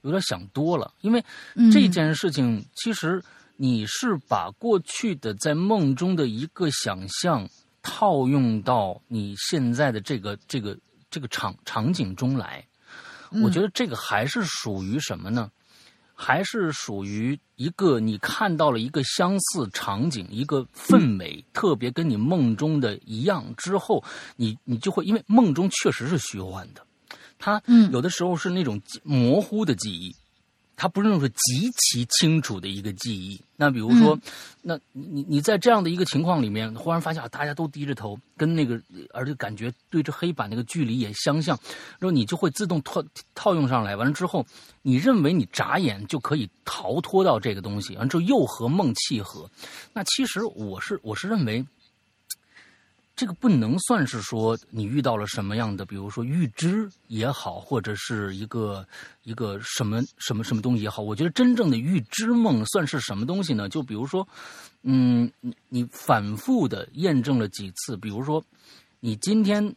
有点想多了。因为这件事情，其实你是把过去的在梦中的一个想象套用到你现在的这个这个这个场场景中来。我觉得这个还是属于什么呢？还是属于一个你看到了一个相似场景，一个氛围特别跟你梦中的一样之后，你你就会因为梦中确实是虚幻的，它有的时候是那种模糊的记忆。它不是那种极其清楚的一个记忆。那比如说，那你你在这样的一个情况里面，忽然发现啊，大家都低着头，跟那个，而且感觉对着黑板那个距离也相像，然后你就会自动套套用上来。完了之后，你认为你眨眼就可以逃脱到这个东西，完之后又和梦契合。那其实我是我是认为。这个不能算是说你遇到了什么样的，比如说预知也好，或者是一个一个什么什么什么东西也好。我觉得真正的预知梦算是什么东西呢？就比如说，嗯，你你反复的验证了几次，比如说你今天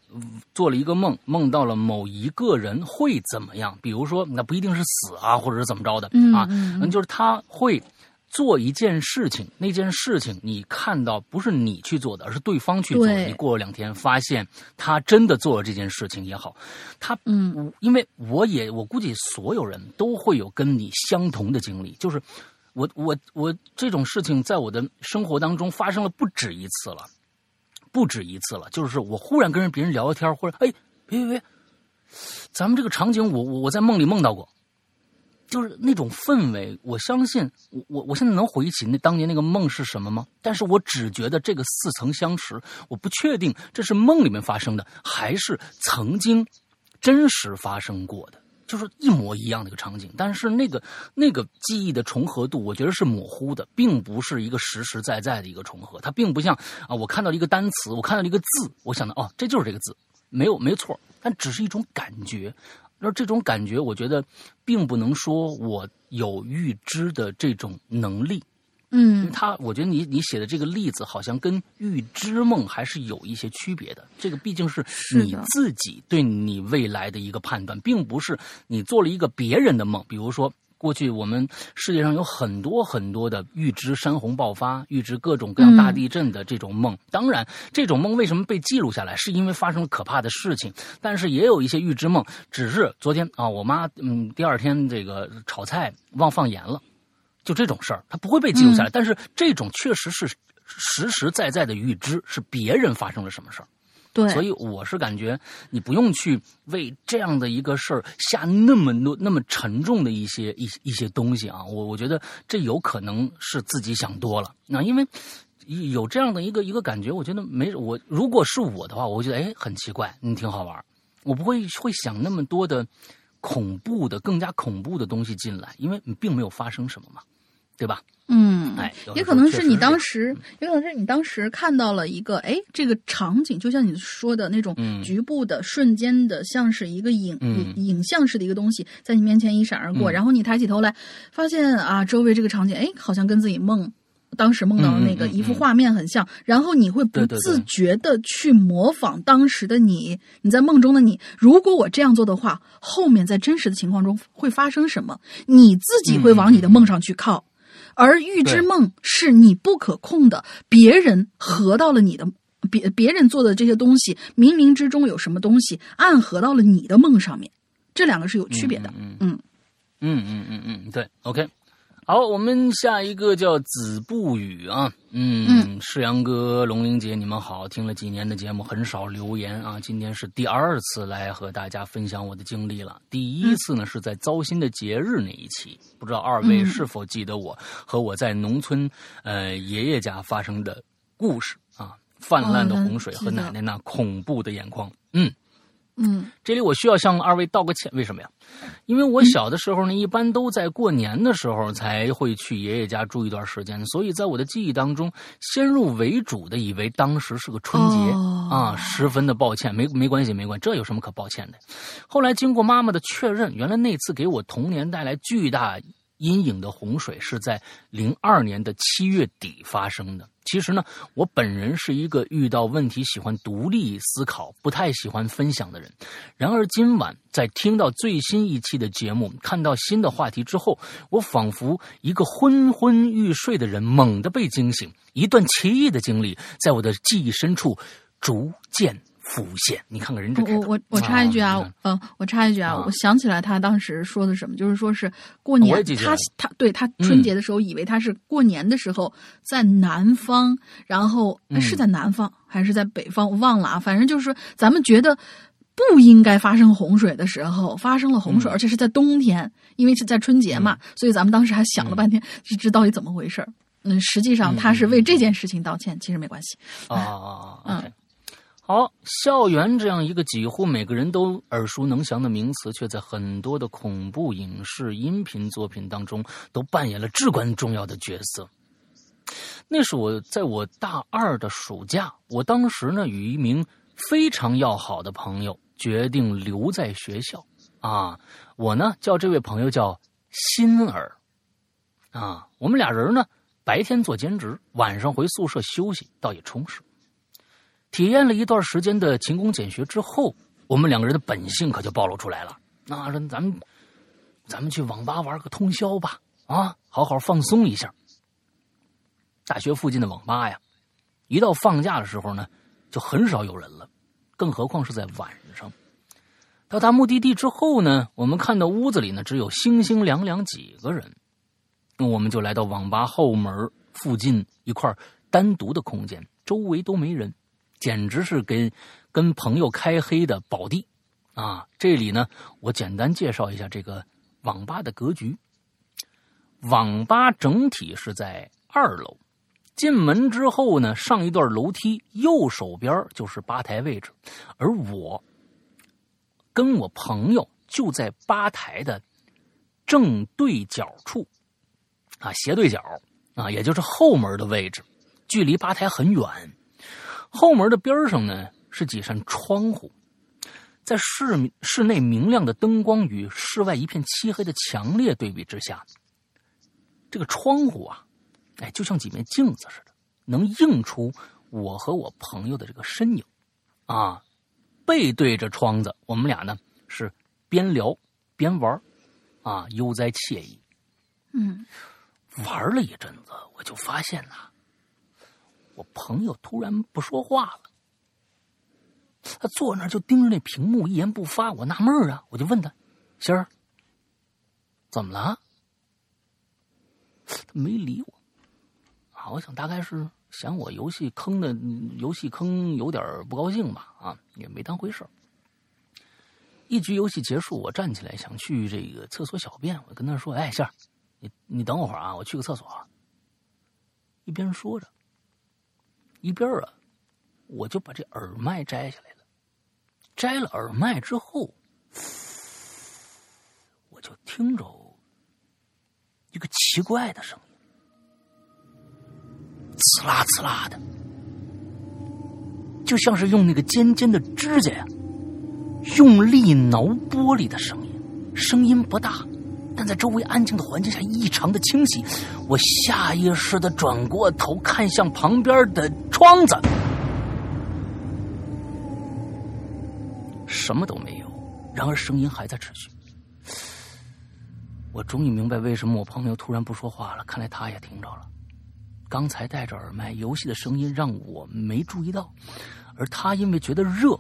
做了一个梦，梦到了某一个人会怎么样？比如说那不一定是死啊，或者是怎么着的啊，嗯，就是他会。做一件事情，那件事情你看到不是你去做的，而是对方去做。你过了两天发现他真的做了这件事情也好，他嗯，因为我也我估计所有人都会有跟你相同的经历，就是我我我这种事情在我的生活当中发生了不止一次了，不止一次了。就是我忽然跟人别人聊聊天，或者哎别别别，咱们这个场景我我我在梦里梦到过。就是那种氛围，我相信我我我现在能回忆起那当年那个梦是什么吗？但是我只觉得这个似曾相识，我不确定这是梦里面发生的，还是曾经真实发生过的，就是一模一样的一个场景。但是那个那个记忆的重合度，我觉得是模糊的，并不是一个实实在在的一个重合。它并不像啊，我看到一个单词，我看到了一个字，我想到哦，这就是这个字，没有没错，但只是一种感觉。那这种感觉，我觉得并不能说我有预知的这种能力。嗯，他，我觉得你你写的这个例子，好像跟预知梦还是有一些区别的。这个毕竟是你自己对你未来的一个判断，并不是你做了一个别人的梦，比如说。过去我们世界上有很多很多的预知山洪爆发、预知各种各样大地震的这种梦。当然，这种梦为什么被记录下来，是因为发生了可怕的事情。但是也有一些预知梦，只是昨天啊，我妈嗯，第二天这个炒菜忘放盐了，就这种事儿，它不会被记录下来。但是这种确实是实实在在的预知，是别人发生了什么事儿。对，所以我是感觉你不用去为这样的一个事儿下那么多、那么沉重的一些一一些东西啊！我我觉得这有可能是自己想多了。那因为有这样的一个一个感觉，我觉得没我如果是我的话，我觉得哎很奇怪，你挺好玩，我不会会想那么多的恐怖的、更加恐怖的东西进来，因为你并没有发生什么嘛。对吧？嗯，哎，也可能是你当时，也可能是你当时看到了一个，哎，这个场景就像你说的那种局部的、瞬间的，像是一个影影影像式的一个东西，在你面前一闪而过，然后你抬起头来，发现啊，周围这个场景，哎，好像跟自己梦当时梦到的那个一幅画面很像，然后你会不自觉的去模仿当时的你，你在梦中的你，如果我这样做的话，后面在真实的情况中会发生什么？你自己会往你的梦上去靠。而预知梦是你不可控的，别人合到了你的，别别人做的这些东西，冥冥之中有什么东西暗合到了你的梦上面，这两个是有区别的。嗯嗯嗯嗯嗯嗯，对，OK。好，我们下一个叫子不语啊，嗯，世阳哥、龙玲姐，你们好，听了几年的节目，很少留言啊，今天是第二次来和大家分享我的经历了。第一次呢是在糟心的节日那一期，不知道二位是否记得我和我在农村呃爷爷家发生的故事啊，泛滥的洪水和奶奶那恐怖的眼眶，嗯。嗯，这里我需要向二位道个歉，为什么呀？因为我小的时候呢，一般都在过年的时候才会去爷爷家住一段时间，所以在我的记忆当中，先入为主的以为当时是个春节啊，十分的抱歉，没没关系，没关系，这有什么可抱歉的？后来经过妈妈的确认，原来那次给我童年带来巨大。阴影的洪水是在零二年的七月底发生的。其实呢，我本人是一个遇到问题喜欢独立思考、不太喜欢分享的人。然而今晚在听到最新一期的节目、看到新的话题之后，我仿佛一个昏昏欲睡的人猛地被惊醒，一段奇异的经历在我的记忆深处逐渐。浮现，你看看人家。我我我插一句啊，嗯，我插一句啊，我想起来他当时说的什么，就是说是过年，他他对他春节的时候以为他是过年的时候在南方，然后是在南方还是在北方，我忘了啊，反正就是说咱们觉得不应该发生洪水的时候发生了洪水，而且是在冬天，因为是在春节嘛，所以咱们当时还想了半天，这这到底怎么回事嗯，实际上他是为这件事情道歉，其实没关系。啊啊啊！嗯。好，校园这样一个几乎每个人都耳熟能详的名词，却在很多的恐怖影视音频作品当中都扮演了至关重要的角色。那是我在我大二的暑假，我当时呢与一名非常要好的朋友决定留在学校。啊，我呢叫这位朋友叫心儿。啊，我们俩人呢白天做兼职，晚上回宿舍休息，倒也充实。体验了一段时间的勤工俭学之后，我们两个人的本性可就暴露出来了。那说咱们，咱们去网吧玩个通宵吧，啊，好好放松一下。大学附近的网吧呀，一到放假的时候呢，就很少有人了，更何况是在晚上。到达目的地之后呢，我们看到屋子里呢只有星星两两几个人，那我们就来到网吧后门附近一块单独的空间，周围都没人。简直是跟跟朋友开黑的宝地啊！这里呢，我简单介绍一下这个网吧的格局。网吧整体是在二楼，进门之后呢，上一段楼梯，右手边就是吧台位置，而我跟我朋友就在吧台的正对角处啊，斜对角啊，也就是后门的位置，距离吧台很远。后门的边上呢是几扇窗户，在室室内明亮的灯光与室外一片漆黑的强烈对比之下，这个窗户啊，哎，就像几面镜子似的，能映出我和我朋友的这个身影，啊，背对着窗子，我们俩呢是边聊边玩，啊，悠哉惬意。嗯，玩了一阵子，我就发现呐。我朋友突然不说话了，他坐那儿就盯着那屏幕，一言不发。我纳闷啊，我就问他：“心儿，怎么了？”他没理我。啊，我想大概是嫌我游戏坑的，游戏坑有点不高兴吧。啊，也没当回事一局游戏结束，我站起来想去这个厕所小便，我跟他说：“哎，心儿，你你等我会儿啊，我去个厕所。”一边说着。一边啊，我就把这耳麦摘下来了。摘了耳麦之后，我就听着一个奇怪的声音。刺啦刺啦的，就像是用那个尖尖的指甲呀，用力挠玻璃的声音。声音不大，但在周围安静的环境下异常的清晰。我下意识的转过头看向旁边的窗子，什么都没有。然而声音还在持续。我终于明白为什么我朋友突然不说话了，看来他也听着了。刚才戴着耳麦，游戏的声音让我没注意到，而他因为觉得热，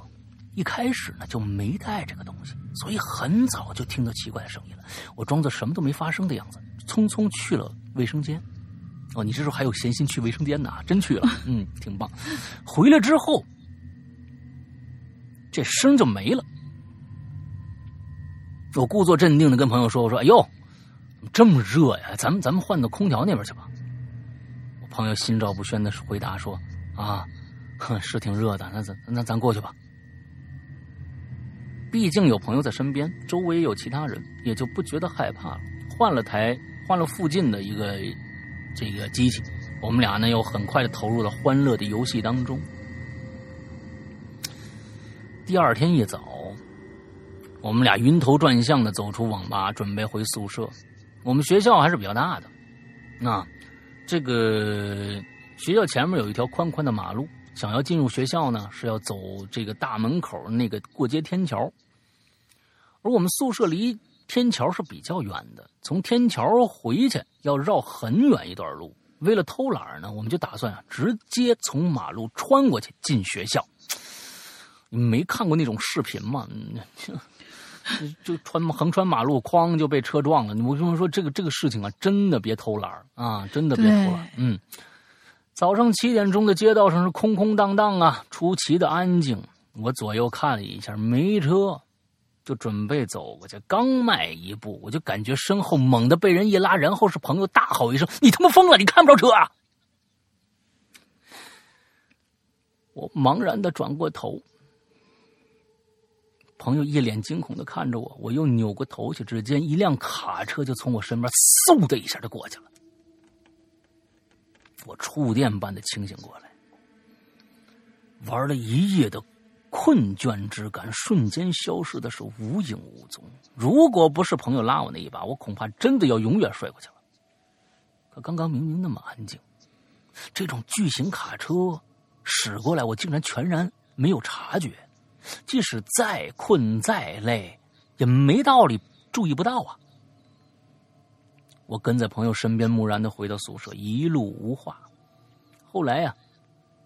一开始呢就没带这个东西，所以很早就听到奇怪的声音了。我装作什么都没发生的样子，匆匆去了卫生间。哦，你这时候还有闲心去卫生间呢？真去了，嗯，挺棒。回来之后，这声就没了。我故作镇定的跟朋友说：“我说，哎呦，这么热呀？咱们咱们换到空调那边去吧。”我朋友心照不宣的回答说：“啊，哼是挺热的，那咱那咱过去吧。毕竟有朋友在身边，周围有其他人，也就不觉得害怕了。换了台，换了附近的一个这个机器，我们俩呢又很快的投入了欢乐的游戏当中。第二天一早，我们俩晕头转向的走出网吧，准备回宿舍。我们学校还是比较大的，那。”这个学校前面有一条宽宽的马路，想要进入学校呢，是要走这个大门口那个过街天桥。而我们宿舍离天桥是比较远的，从天桥回去要绕很远一段路。为了偷懒呢，我们就打算啊，直接从马路穿过去进学校。你没看过那种视频吗？就穿横穿马路，哐就被车撞了。我跟你说，这个这个事情啊，真的别偷懒啊，真的别偷懒。嗯，早上七点钟的街道上是空空荡荡啊，出奇的安静。我左右看了一下，没车，就准备走过去。刚迈一步，我就感觉身后猛地被人一拉，然后是朋友大吼一声：“你他妈疯了！你看不着车啊！”我茫然的转过头。朋友一脸惊恐的看着我，我又扭过头去，只见一辆卡车就从我身边嗖的一下就过去了。我触电般的清醒过来，玩了一夜的困倦之感瞬间消失的是无影无踪。如果不是朋友拉我那一把，我恐怕真的要永远睡过去了。可刚刚明明那么安静，这种巨型卡车驶过来，我竟然全然没有察觉。即使再困再累，也没道理注意不到啊！我跟在朋友身边，木然的回到宿舍，一路无话。后来呀，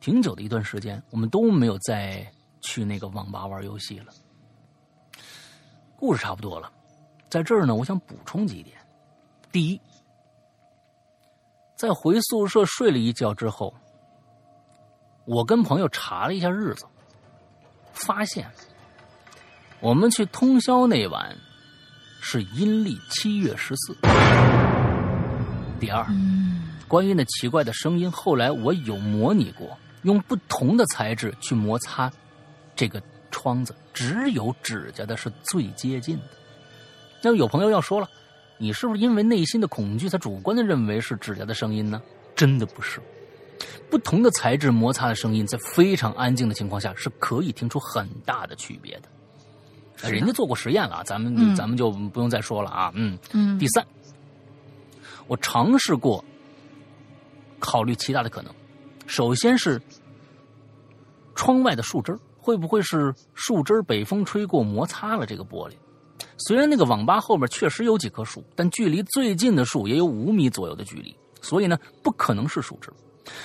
挺久的一段时间，我们都没有再去那个网吧玩游戏了。故事差不多了，在这儿呢，我想补充几点：第一，在回宿舍睡了一觉之后，我跟朋友查了一下日子。发现，我们去通宵那晚是阴历七月十四。第二，关于那奇怪的声音，后来我有模拟过，用不同的材质去摩擦这个窗子，只有指甲的是最接近的。那有朋友要说了，你是不是因为内心的恐惧才主观的认为是指甲的声音呢？真的不是。不同的材质摩擦的声音，在非常安静的情况下，是可以听出很大的区别的。人家做过实验了，咱们咱们就不用再说了啊。嗯嗯。第三，我尝试过考虑其他的可能。首先是窗外的树枝会不会是树枝北风吹过摩擦了这个玻璃？虽然那个网吧后面确实有几棵树，但距离最近的树也有五米左右的距离，所以呢，不可能是树枝。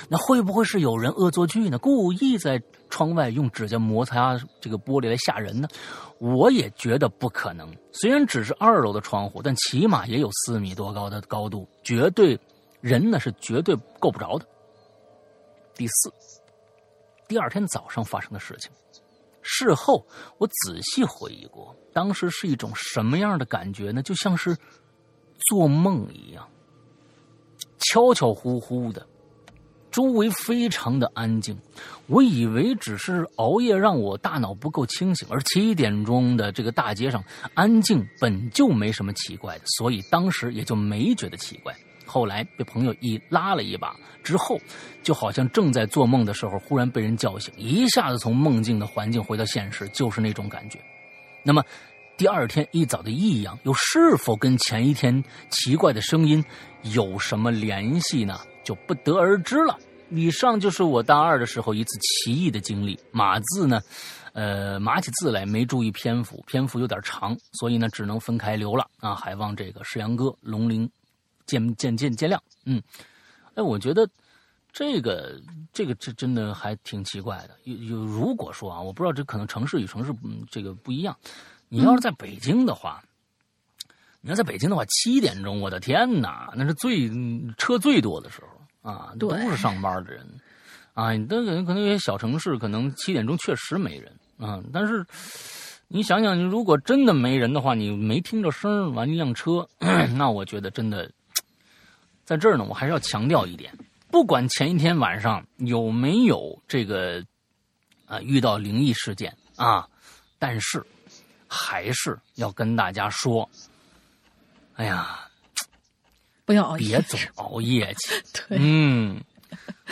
那会不会是有人恶作剧呢？故意在窗外用指甲摩擦这个玻璃来吓人呢？我也觉得不可能。虽然只是二楼的窗户，但起码也有四米多高的高度，绝对人呢是绝对够不着的。第四，第二天早上发生的事情，事后我仔细回忆过，当时是一种什么样的感觉呢？就像是做梦一样，悄悄乎乎的。周围非常的安静，我以为只是熬夜让我大脑不够清醒，而七点钟的这个大街上安静本就没什么奇怪的，所以当时也就没觉得奇怪。后来被朋友一拉了一把之后，就好像正在做梦的时候，忽然被人叫醒，一下子从梦境的环境回到现实，就是那种感觉。那么，第二天一早的异样，又是否跟前一天奇怪的声音有什么联系呢？就不得而知了。以上就是我大二的时候一次奇异的经历。码字呢，呃，码起字来没注意篇幅，篇幅有点长，所以呢，只能分开留了啊。还望这个世阳哥龙鳞见见见见谅。嗯，哎，我觉得这个这个这真的还挺奇怪的。有有，如果说啊，我不知道这可能城市与城市嗯这个不一样。你要是在北京的话，你要在北京的话，七点钟，我的天哪，那是最车最多的时候。啊，都是上班的人，啊，你可能可能有些小城市，可能七点钟确实没人啊。但是你想想，你如果真的没人的话，你没听着声完一辆车，那我觉得真的，在这儿呢，我还是要强调一点，不管前一天晚上有没有这个啊遇到灵异事件啊，但是还是要跟大家说，哎呀。不要熬夜，别总熬夜去。对，嗯，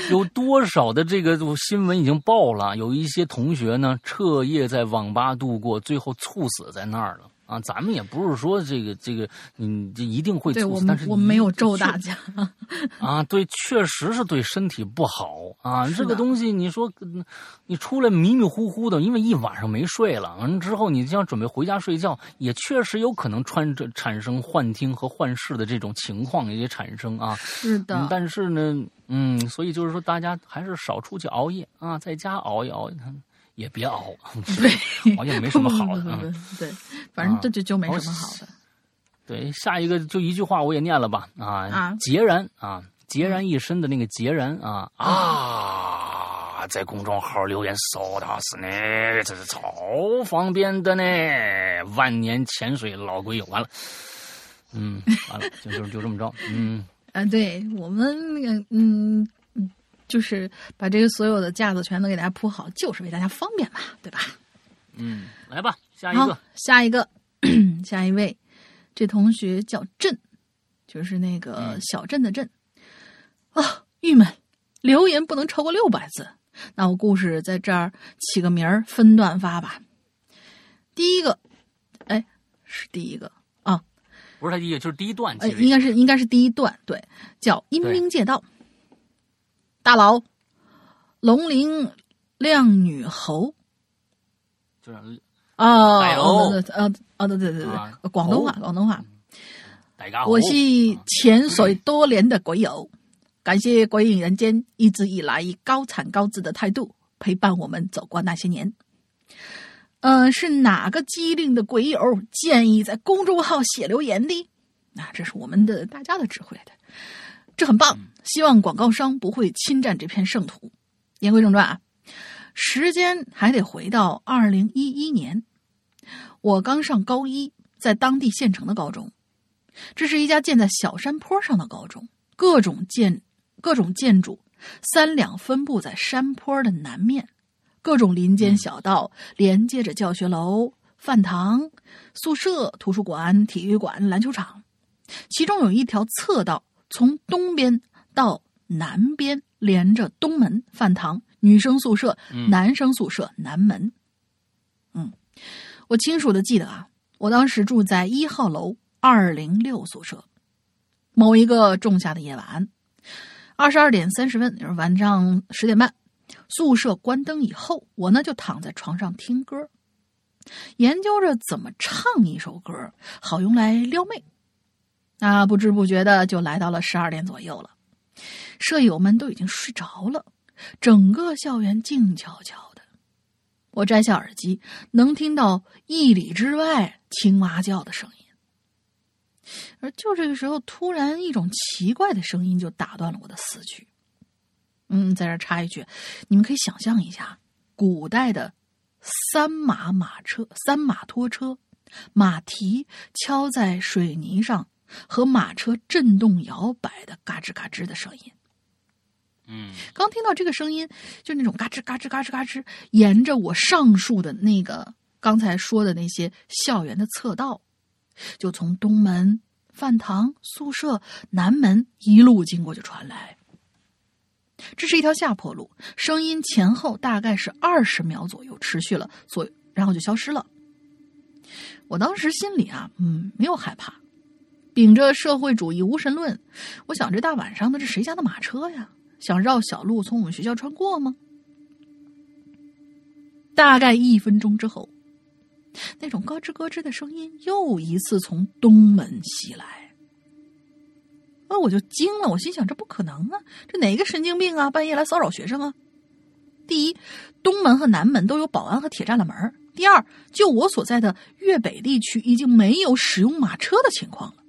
有多少的这个新闻已经报了？有一些同学呢，彻夜在网吧度过，最后猝死在那儿了。啊，咱们也不是说这个这个，你这一定会猝死，但是我没有咒大家啊。对，确实是对身体不好啊。这个东西，你说你出来迷迷糊糊的，因为一晚上没睡了，完了之后你就要准备回家睡觉，也确实有可能穿着产生幻听和幻视的这种情况也产生啊。是的，但是呢，嗯，所以就是说，大家还是少出去熬夜啊，在家熬一熬。也别熬，对，熬夜没什么好的。对，反正这就就没什么好的。对，下一个就一句话，我也念了吧。啊，孑然啊，孑然一身的那个孑然啊啊，在公众号留言说他是呢，这是超方便的呢。万年潜水老龟友，完了，嗯，完了，就就就这么着，嗯。啊，对我们那个，嗯。就是把这个所有的架子全都给大家铺好，就是为大家方便嘛，对吧？嗯，来吧，下一个，下一个，下一位，这同学叫镇，就是那个小镇的镇。啊，郁闷，留言不能超过六百字。那我故事在这儿起个名儿，分段发吧。第一个，哎，是第一个啊，不是他第一个，就是第一段。哎，应该是应该是第一段，对，叫阴兵借道。大佬，龙鳞靓女猴，就是啊，哦，呃，哦，对对对对，广东话，广东话。大家好我是潜水多年的鬼友，感谢鬼影人间一直以来以高产高质的态度陪伴我们走过那些年。嗯，是哪个机灵的鬼友建议在公众号写留言的？那这是我们的大家的智慧的。这很棒，希望广告商不会侵占这片圣土。言归正传啊，时间还得回到二零一一年，我刚上高一，在当地县城的高中。这是一家建在小山坡上的高中，各种建各种建筑三两分布在山坡的南面，各种林间小道连接着教学楼、饭堂、宿舍、图书馆、体育馆、篮球场，其中有一条侧道。从东边到南边，连着东门饭堂、女生宿舍、男生宿舍南门。嗯，我清楚的记得啊，我当时住在一号楼二零六宿舍。某一个仲夏的夜晚，二十二点三十分，就是晚上十点半，宿舍关灯以后，我呢就躺在床上听歌，研究着怎么唱一首歌，好用来撩妹。那不知不觉的就来到了十二点左右了，舍友们都已经睡着了，整个校园静悄悄的。我摘下耳机，能听到一里之外青蛙叫的声音。而就这个时候，突然一种奇怪的声音就打断了我的思绪。嗯，在这插一句，你们可以想象一下，古代的三马马车、三马拖车，马蹄敲在水泥上。和马车震动摇摆的嘎吱嘎吱的声音，嗯，刚听到这个声音，就那种嘎吱嘎吱嘎吱嘎吱，沿着我上述的那个刚才说的那些校园的侧道，就从东门、饭堂、宿舍、南门一路经过就传来。这是一条下坡路，声音前后大概是二十秒左右，持续了所，然后就消失了。我当时心里啊，嗯，没有害怕，秉着社会主义无神论，我想这大晚上的，这谁家的马车呀？想绕小路从我们学校穿过吗？大概一分钟之后，那种咯吱咯吱的声音又一次从东门袭来。那！我就惊了，我心想：这不可能啊！这哪个神经病啊，半夜来骚扰学生啊？第一，东门和南门都有保安和铁栅栏门；第二，就我所在的粤北地区，已经没有使用马车的情况了。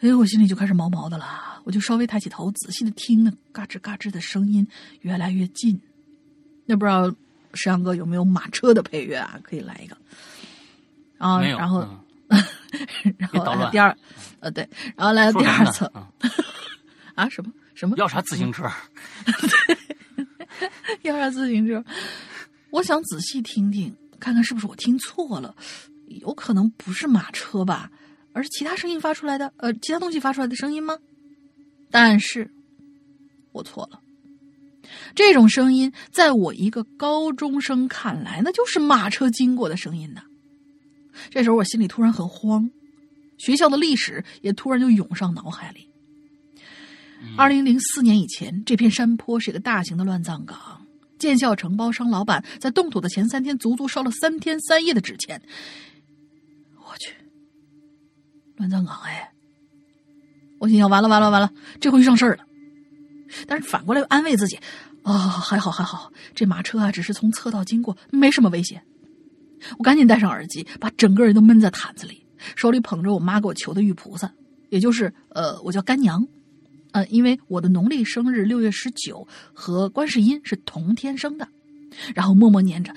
哎，我心里就开始毛毛的了，我就稍微抬起头，仔细的听，那嘎吱嘎吱的声音越来越近。那不知道石阳哥有没有马车的配乐啊？可以来一个。啊，然后。然后第二，呃，对，然后来到第二层，啊，什么什么要啥自行车？要啥自行车？我想仔细听听，看看是不是我听错了，有可能不是马车吧，而是其他声音发出来的，呃，其他东西发出来的声音吗？但是，我错了，这种声音在我一个高中生看来，那就是马车经过的声音呢。这时候我心里突然很慌，学校的历史也突然就涌上脑海里。二零零四年以前，这片山坡是一个大型的乱葬岗，建校承包商老板在动土的前三天，足足烧了三天三夜的纸钱。乱葬岗哎！我心想完了完了完了，这回遇上事儿了。但是反过来安慰自己，啊，还好还好，这马车啊只是从侧道经过，没什么危险。我赶紧戴上耳机，把整个人都闷在毯子里，手里捧着我妈给我求的玉菩萨，也就是呃，我叫干娘，呃，因为我的农历生日六月十九和观世音是同天生的，然后默默念着，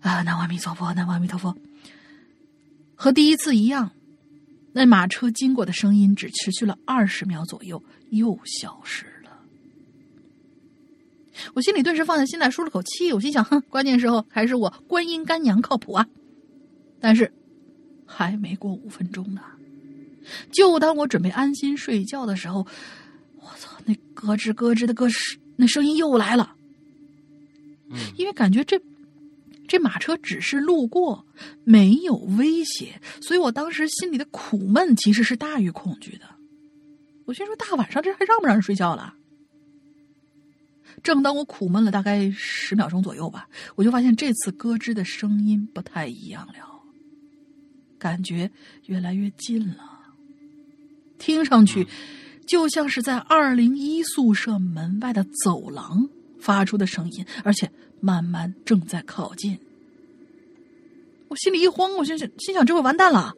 啊，南无阿弥陀佛，南无阿弥陀佛。和第一次一样，那马车经过的声音只持续了二十秒左右，又消失了。我心里顿时放下心来，舒了口气。我心想：哼，关键时候还是我观音干娘靠谱啊！但是，还没过五分钟呢，就当我准备安心睡觉的时候，我操，那咯吱咯吱的咯吱，那声音又来了。嗯，因为感觉这这马车只是路过，没有威胁，所以我当时心里的苦闷其实是大于恐惧的。我心说，大晚上这还让不让人睡觉了？正当我苦闷了大概十秒钟左右吧，我就发现这次咯吱的声音不太一样了，感觉越来越近了，听上去就像是在二零一宿舍门外的走廊发出的声音，而且慢慢正在靠近。我心里一慌，我心想心想这回完蛋了，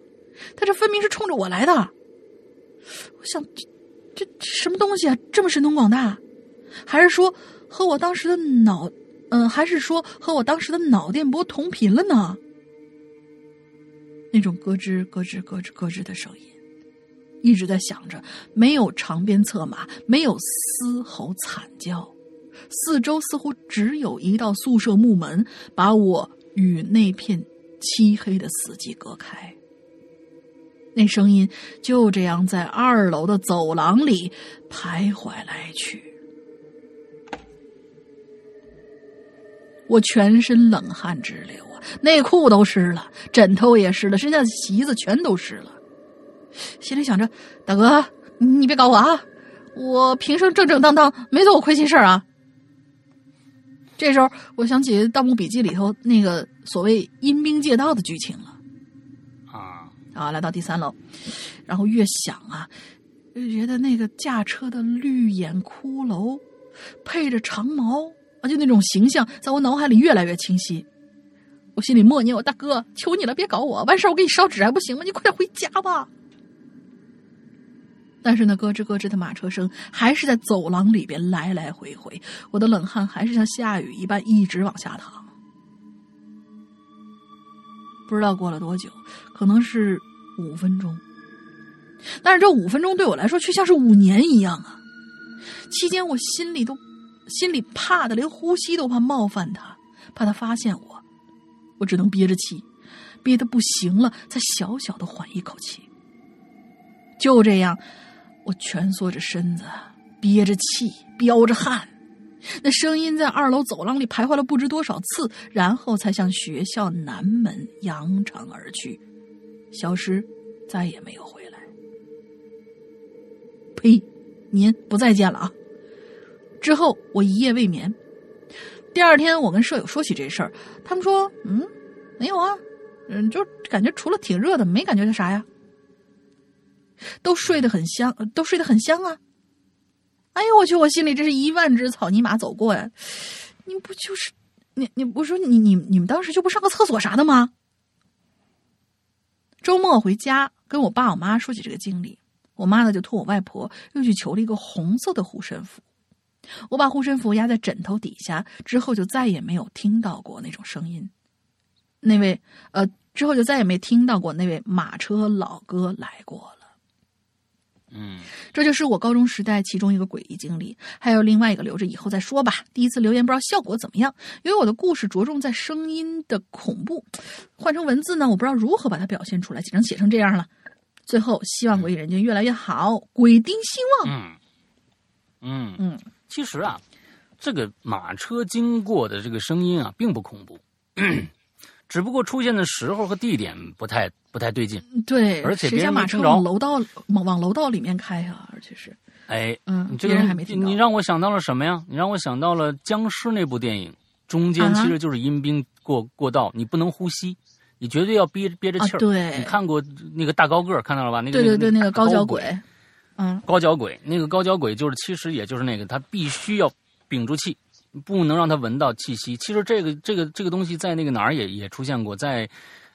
他这分明是冲着我来的。我想这这什么东西啊，这么神通广大？还是说和我当时的脑，嗯，还是说和我当时的脑电波同频了呢？那种咯吱咯吱咯吱咯吱的声音，一直在响着，没有长鞭策马，没有嘶吼惨叫，四周似乎只有一道宿舍木门，把我与那片漆黑的死寂隔开。那声音就这样在二楼的走廊里徘徊来去。我全身冷汗直流啊，内裤都湿了，枕头也湿了，身下的席子全都湿了。心里想着：“大哥，你别搞我啊！我平生正正当当，没做过亏心事儿啊。”这时候，我想起《盗墓笔记》里头那个所谓阴兵借道的剧情了。啊啊！来到第三楼，然后越想啊，就觉得那个驾车的绿眼骷髅，配着长矛。啊，就那种形象，在我脑海里越来越清晰。我心里默念：“我大哥，求你了，别搞我！完事我给你烧纸还不行吗？你快点回家吧。”但是那咯吱咯吱的马车声还是在走廊里边来来回回，我的冷汗还是像下雨一般一直往下淌。不知道过了多久，可能是五分钟，但是这五分钟对我来说却像是五年一样啊！期间我心里都……心里怕的连呼吸都怕冒犯他，怕他发现我，我只能憋着气，憋得不行了，才小小的缓一口气。就这样，我蜷缩着身子，憋着气，飙着汗。那声音在二楼走廊里徘徊了不知多少次，然后才向学校南门扬长而去，消失，再也没有回来。呸！您不再见了啊！之后我一夜未眠。第二天，我跟舍友说起这事儿，他们说：“嗯，没有啊，嗯，就感觉除了挺热的，没感觉啥呀。都睡得很香，都睡得很香啊。”哎呦我去！我心里这是一万只草泥马走过呀！你不就是你你我说你你你们当时就不上个厕所啥的吗？周末回家跟我爸我妈说起这个经历，我妈呢就托我外婆又去求了一个红色的护身符。我把护身符压在枕头底下之后，就再也没有听到过那种声音。那位呃，之后就再也没听到过那位马车老哥来过了。嗯，这就是我高中时代其中一个诡异经历，还有另外一个留着以后再说吧。第一次留言不知道效果怎么样，因为我的故事着重在声音的恐怖，换成文字呢，我不知道如何把它表现出来，只能写成这样了。最后，希望鬼影人间越来越好，鬼丁兴旺。嗯嗯嗯，其实啊，这个马车经过的这个声音啊，并不恐怖。只不过出现的时候和地点不太不太对劲，对，而且别人马车往楼道往往楼道里面开啊，而且是，哎，嗯，别人还没听到。你让我想到了什么呀？你让我想到了僵尸那部电影，中间其实就是阴兵过过道，你不能呼吸，你绝对要憋憋着气儿。对，你看过那个大高个看到了吧？那个对对对，那个高脚鬼，嗯，高脚鬼，那个高脚鬼就是其实也就是那个，他必须要屏住气。不能让他闻到气息。其实这个这个这个东西在那个哪儿也也出现过，在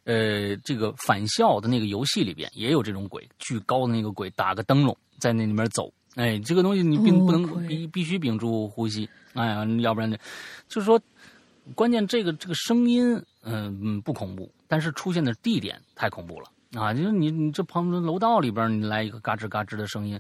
呃这个返校的那个游戏里边也有这种鬼，巨高的那个鬼打个灯笼在那里面走。哎，这个东西你并不能必必须屏住呼吸，哎呀，要不然就，就是说关键这个这个声音嗯嗯不恐怖，但是出现的地点太恐怖了啊！就是你你这旁边楼道里边你来一个嘎吱嘎吱的声音，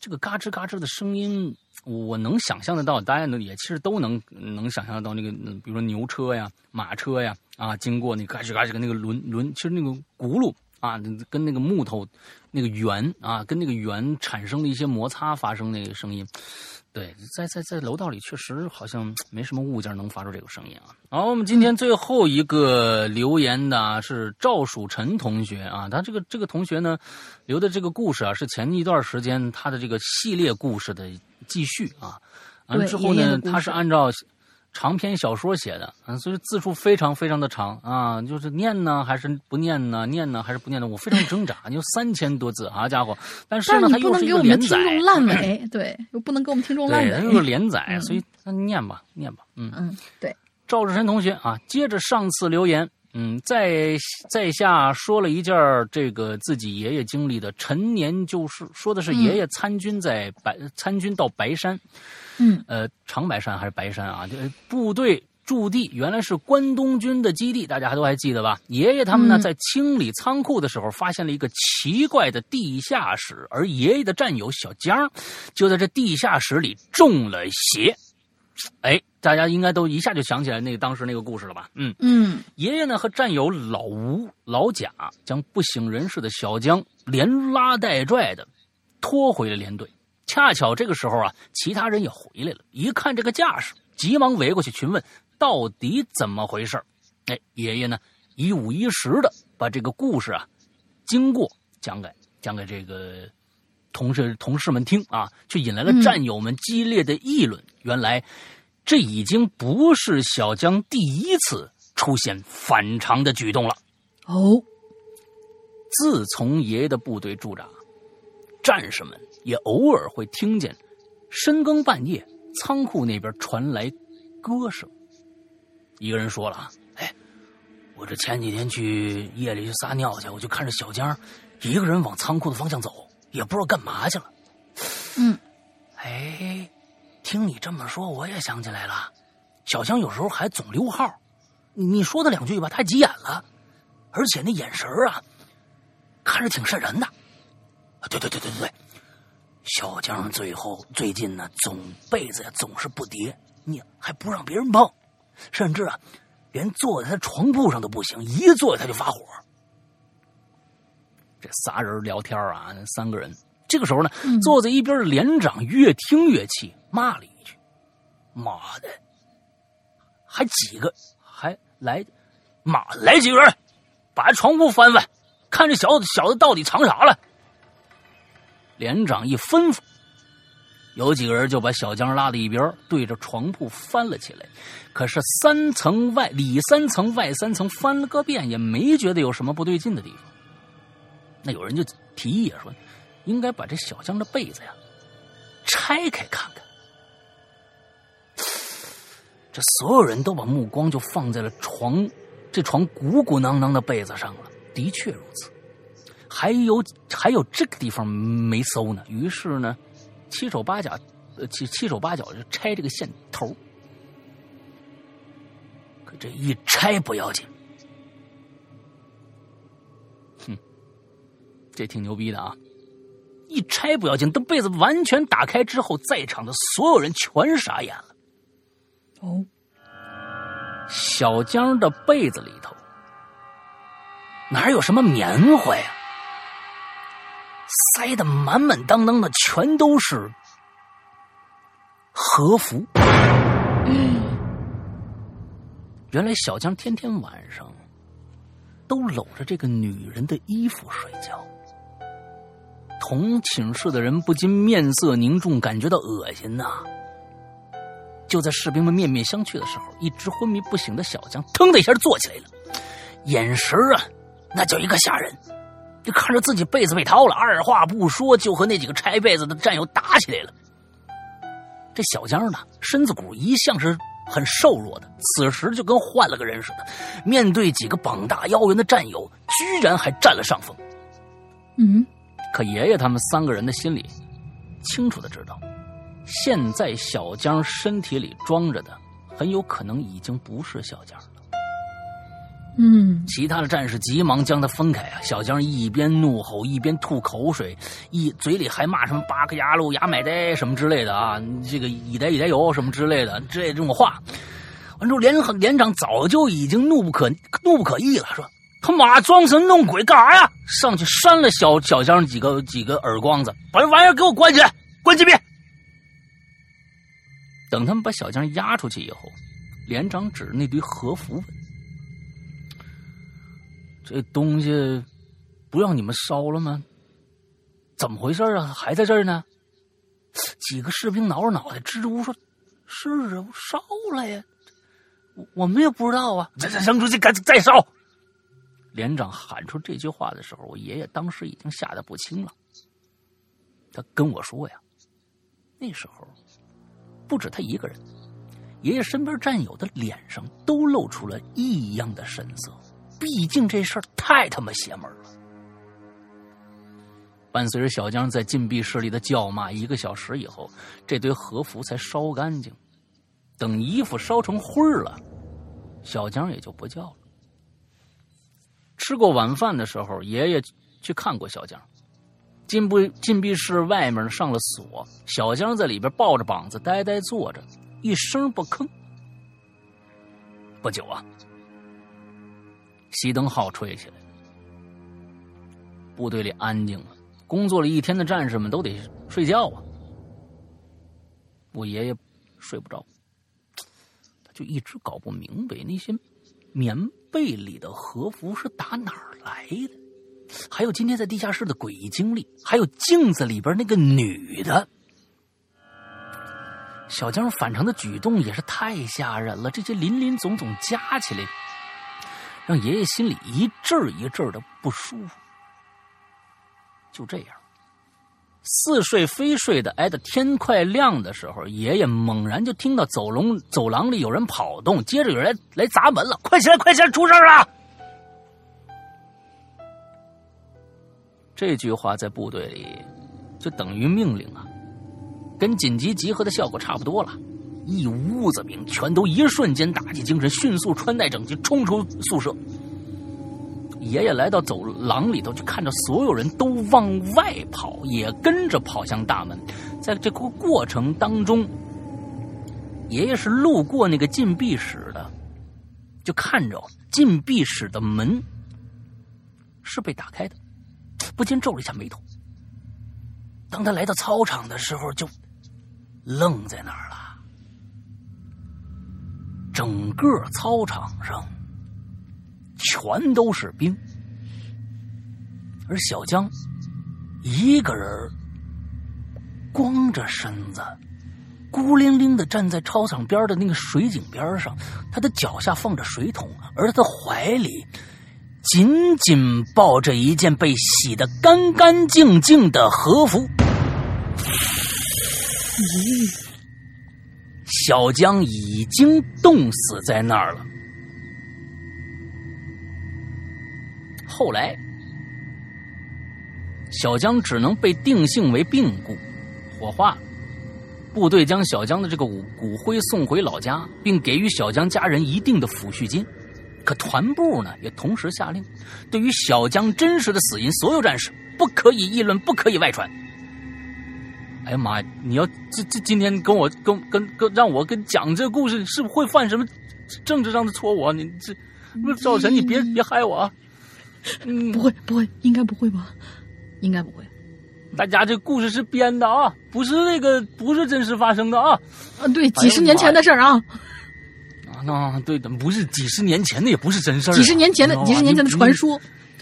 这个嘎吱嘎吱的声音。我能想象得到，大家也其实都能能想象得到那个，比如说牛车呀、马车呀啊，经过那嘎吱嘎吱的那个轮轮，其实那个轱辘啊，跟那个木头那个圆啊，跟那个圆产生了一些摩擦发生那个声音。对，在在在楼道里确实好像没什么物件能发出这个声音啊。好，我们今天最后一个留言的是赵曙晨同学啊，他这个这个同学呢留的这个故事啊，是前一段时间他的这个系列故事的。继续啊，完之后呢，他是按照长篇小说写的，嗯，所以字数非常非常的长啊，就是念呢还是不念呢？念呢还是不念呢？我非常挣扎，就三千多字，好家伙！但是呢，他又是一个连载，烂尾，对，又不能给我们听众烂尾，又是连载，所以那念吧，念吧，嗯嗯，对，赵志深同学啊，接着上次留言。嗯，在在下说了一件这个自己爷爷经历的陈年旧事，说的是爷爷参军在白参军到白山，嗯，呃，长白山还是白山啊？就部队驻地原来是关东军的基地，大家还都还记得吧？爷爷他们呢在清理仓库的时候，发现了一个奇怪的地下室，而爷爷的战友小江就在这地下室里中了邪。哎，大家应该都一下就想起来那个当时那个故事了吧？嗯嗯，爷爷呢和战友老吴、老贾将不省人事的小江连拉带拽的拖回了连队。恰巧这个时候啊，其他人也回来了，一看这个架势，急忙围过去询问到底怎么回事哎，爷爷呢一五一十的把这个故事啊经过讲给讲给这个。同事同事们听啊，却引来了战友们激烈的议论。原来，这已经不是小江第一次出现反常的举动了。哦，自从爷爷的部队驻扎，战士们也偶尔会听见深更半夜仓库那边传来歌声。一个人说了：“哎，我这前几天去夜里去撒尿去，我就看着小江一个人往仓库的方向走。”也不知道干嘛去了。嗯，哎，听你这么说，我也想起来了。小江有时候还总溜号，你说他两句吧，太急眼了，而且那眼神啊，看着挺瘆人的。对对对对对，小江最后最近呢，总被子呀总是不叠，你还不让别人碰，甚至啊，连坐在他床铺上都不行，一坐他就发火。这仨人聊天啊，三个人。这个时候呢，坐在一边的连长越听越气，骂了一句：“妈的，还几个，还来，妈来几个人，把床铺翻翻，看这小子小子到底藏啥了。”连长一吩咐，有几个人就把小江拉到一边，对着床铺翻了起来。可是三层外里三层外三层翻了个遍，也没觉得有什么不对劲的地方。那有人就提议说。应该把这小江的被子呀拆开看看。这所有人都把目光就放在了床，这床鼓鼓囊囊的被子上了。的确如此，还有还有这个地方没搜呢。于是呢，七手八脚，呃七七手八脚就拆这个线头。可这一拆不要紧，哼，这挺牛逼的啊。一拆不要紧，等被子完全打开之后，在场的所有人全傻眼了。哦，小江的被子里头哪有什么棉花呀？塞的满满当当的，全都是和服。嗯原来小江天天晚上都搂着这个女人的衣服睡觉。同寝室的人不禁面色凝重，感觉到恶心呐。就在士兵们面面相觑的时候，一直昏迷不醒的小江腾的一下坐起来了，眼神啊，那叫一个吓人。就看着自己被子被掏了，二话不说就和那几个拆被子的战友打起来了。这小江呢，身子骨一向是很瘦弱的，此时就跟换了个人似的，面对几个膀大腰圆的战友，居然还占了上风。嗯。可爷爷他们三个人的心里清楚的知道，现在小江身体里装着的很有可能已经不是小江了。嗯，其他的战士急忙将他分开啊！小江一边怒吼一边吐口水，一嘴里还骂什么“八个牙路牙买呆”什么之类的啊，这个“以呆以呆油”什么之类的这这种话。完之后，连连长早就已经怒不可怒不可遏了，说。他妈装神弄鬼干啥呀？上去扇了小小江几个几个耳光子，把这玩意儿给我关起来，关禁闭。等他们把小江押出去以后，连长指着那堆和服问：“这东西不让你们烧了吗？怎么回事啊？还在这儿呢？”几个士兵挠着脑袋支支吾吾说：“是啊，烧了呀，我我们也不知道啊。再再扔出去，赶紧再烧。”连长喊出这句话的时候，我爷爷当时已经吓得不轻了。他跟我说呀：“那时候不止他一个人，爷爷身边战友的脸上都露出了异样的神色。毕竟这事儿太他妈邪门了。”伴随着小江在禁闭室里的叫骂，一个小时以后，这堆和服才烧干净。等衣服烧成灰了，小江也就不叫了。吃过晚饭的时候，爷爷去看过小江。禁闭禁闭室外面上了锁，小江在里边抱着膀子呆呆坐着，一声不吭。不久啊，熄灯号吹起来，部队里安静了。工作了一天的战士们都得睡觉啊。我爷爷睡不着，他就一直搞不明白那些。棉被里的和服是打哪儿来的？还有今天在地下室的诡异经历，还有镜子里边那个女的。小江反常的举动也是太吓人了，这些林林总总加起来，让爷爷心里一阵一阵的不舒服。就这样。似睡非睡的，挨到天快亮的时候，爷爷猛然就听到走廊走廊里有人跑动，接着有人来砸门了，快起来，快起来，出事了！这句话在部队里就等于命令啊，跟紧急集合的效果差不多了。一屋子兵全都一瞬间打起精神，迅速穿戴整齐，冲出宿舍。爷爷来到走廊里头，就看着所有人都往外跑，也跟着跑向大门。在这个过程当中，爷爷是路过那个禁闭室的，就看着禁闭室的门是被打开的，不禁皱了一下眉头。当他来到操场的时候，就愣在那儿了。整个操场上全都是冰，而小江一个人光着身子，孤零零的站在操场边的那个水井边上，他的脚下放着水桶，而他的怀里紧紧抱着一件被洗得干干净净的和服。小江已经冻死在那儿了。后来，小江只能被定性为病故，火化。部队将小江的这个骨骨灰送回老家，并给予小江家人一定的抚恤金。可团部呢，也同时下令，对于小江真实的死因，所有战士不可以议论，不可以外传。哎呀妈呀！你要这这今天跟我跟跟跟让我跟讲这个故事，是不是会犯什么政治上的错误啊？你这不是赵晨，你别别害我啊！嗯，不会不会，应该不会吧？应该不会。大家这故事是编的啊，不是那个不是真实发生的啊！啊，对，几十年前的事儿啊！啊，那对的，不是几十年前的，也不是真事儿。几十年前的，几十年前的传说，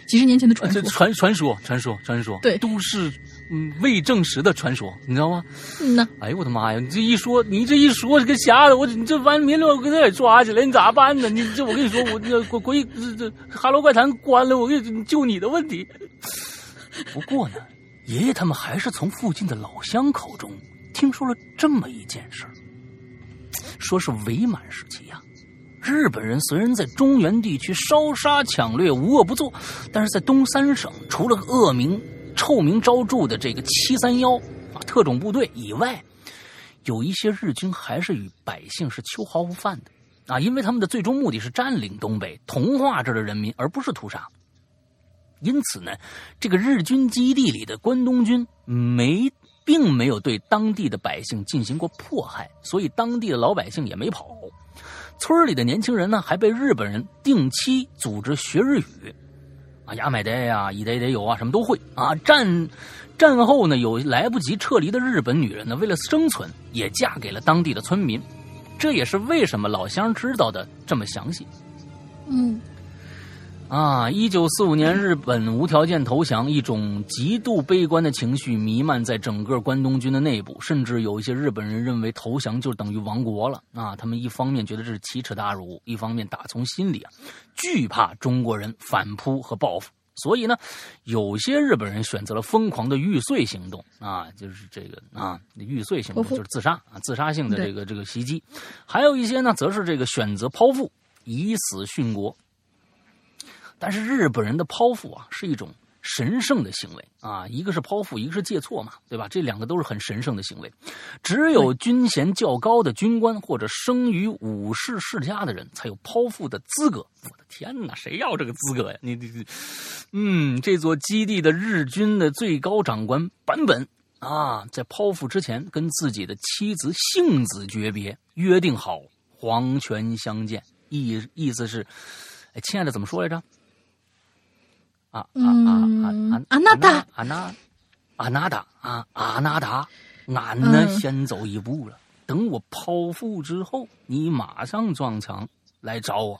几十年前的传说，传传说，传说，传说，对，都市。嗯，未证实的传说，你知道吗？嗯呐。哎呦我的妈呀！你这一说，你这一说，这个吓得我，你这完明了我给他给抓起来，你咋办呢？你这我跟你说，我这国国这这《哈喽怪谈》关了，我给你就你的问题。不过呢，爷爷他们还是从附近的老乡口中听说了这么一件事说是伪满时期呀，日本人虽然在中原地区烧杀抢掠无恶不作，但是在东三省除了恶名。臭名昭著的这个七三幺啊特种部队以外，有一些日军还是与百姓是秋毫无犯的啊，因为他们的最终目的是占领东北、同化这儿的人民，而不是屠杀。因此呢，这个日军基地里的关东军没并没有对当地的百姓进行过迫害，所以当地的老百姓也没跑。村里的年轻人呢，还被日本人定期组织学日语。啊，牙买得呀，一得得有啊，什么都会啊。战战后呢，有来不及撤离的日本女人呢，为了生存，也嫁给了当地的村民。这也是为什么老乡知道的这么详细。嗯。啊！一九四五年，日本无条件投降，一种极度悲观的情绪弥漫在整个关东军的内部，甚至有一些日本人认为投降就等于亡国了。啊，他们一方面觉得这是奇耻大辱，一方面打从心里啊惧怕中国人反扑和报复。所以呢，有些日本人选择了疯狂的玉碎行动啊，就是这个啊玉碎行动就是自杀啊，自杀性的这个这个袭击。还有一些呢，则是这个选择剖腹，以死殉国。但是日本人的剖腹啊，是一种神圣的行为啊，一个是剖腹，一个是借错嘛，对吧？这两个都是很神圣的行为，只有军衔较高的军官或者生于武士世家的人才有剖腹的资格。我的天哪，谁要这个资格呀？你你你，嗯，这座基地的日军的最高长官坂本啊，在剖腹之前跟自己的妻子杏子诀别，约定好黄泉相见，意意思是，哎，亲爱的，怎么说来着？啊啊啊啊！阿纳达，阿纳，阿纳达啊，阿纳达，俺呢先走一步了。等我剖腹之后，你马上撞墙来找我。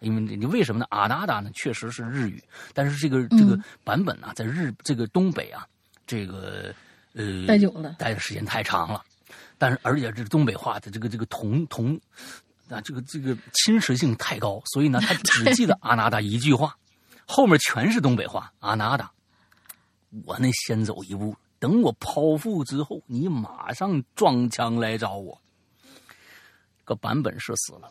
因为你为什么呢？阿纳达呢，确实是日语，但是这个这个版本啊，在日这个东北啊，这个呃待久了，待的时间太长了。但是而且这个东北话的这个这个同同啊，这个这个侵蚀性太高，所以呢，他只记得阿纳达一句话。后面全是东北话，阿纳达，我那先走一步，等我剖腹之后，你马上撞墙来找我。个版本是死了，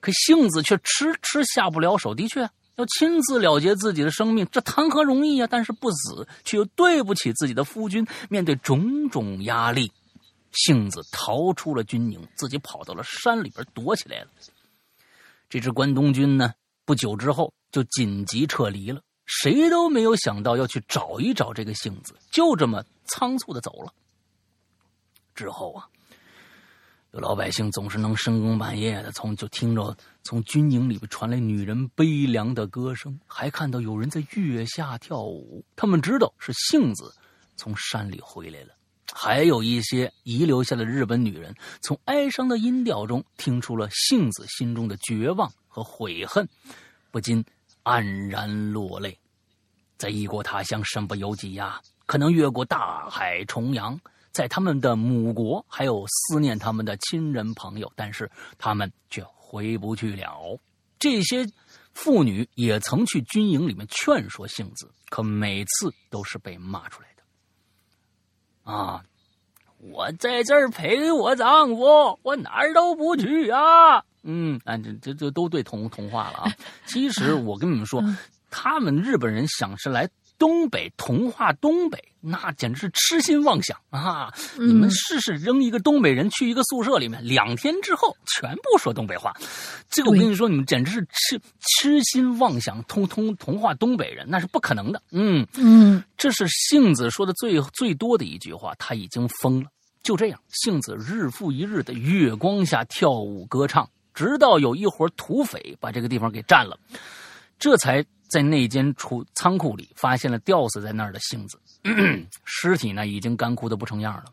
可杏子却迟迟下不了手。的确，要亲自了结自己的生命，这谈何容易啊！但是不死，却又对不起自己的夫君。面对种种压力，杏子逃出了军营，自己跑到了山里边躲起来了。这支关东军呢，不久之后。就紧急撤离了，谁都没有想到要去找一找这个杏子，就这么仓促的走了。之后啊，有老百姓总是能深更半夜的从就听着从军营里边传来女人悲凉的歌声，还看到有人在月下跳舞。他们知道是杏子从山里回来了。还有一些遗留下的日本女人，从哀伤的音调中听出了杏子心中的绝望和悔恨，不禁黯然落泪。在异国他乡，身不由己呀，可能越过大海重洋。在他们的母国，还有思念他们的亲人朋友，但是他们却回不去了。这些妇女也曾去军营里面劝说杏子，可每次都是被骂出来的。啊，我在这儿陪我丈夫，我哪儿都不去啊。嗯，啊，这这这都对同同化了啊。其实我跟你们说，他们日本人想是来。东北同化东北，那简直是痴心妄想啊！你们试试扔一个东北人去一个宿舍里面，两天之后全部说东北话，这个我跟你说，你们简直是痴痴心妄想，通通同化东北人，那是不可能的。嗯嗯，这是杏子说的最最多的一句话，他已经疯了。就这样，杏子日复一日的月光下跳舞歌唱，直到有一伙土匪把这个地方给占了，这才。在那间储仓库里，发现了吊死在那儿的杏子，尸体呢已经干枯的不成样了，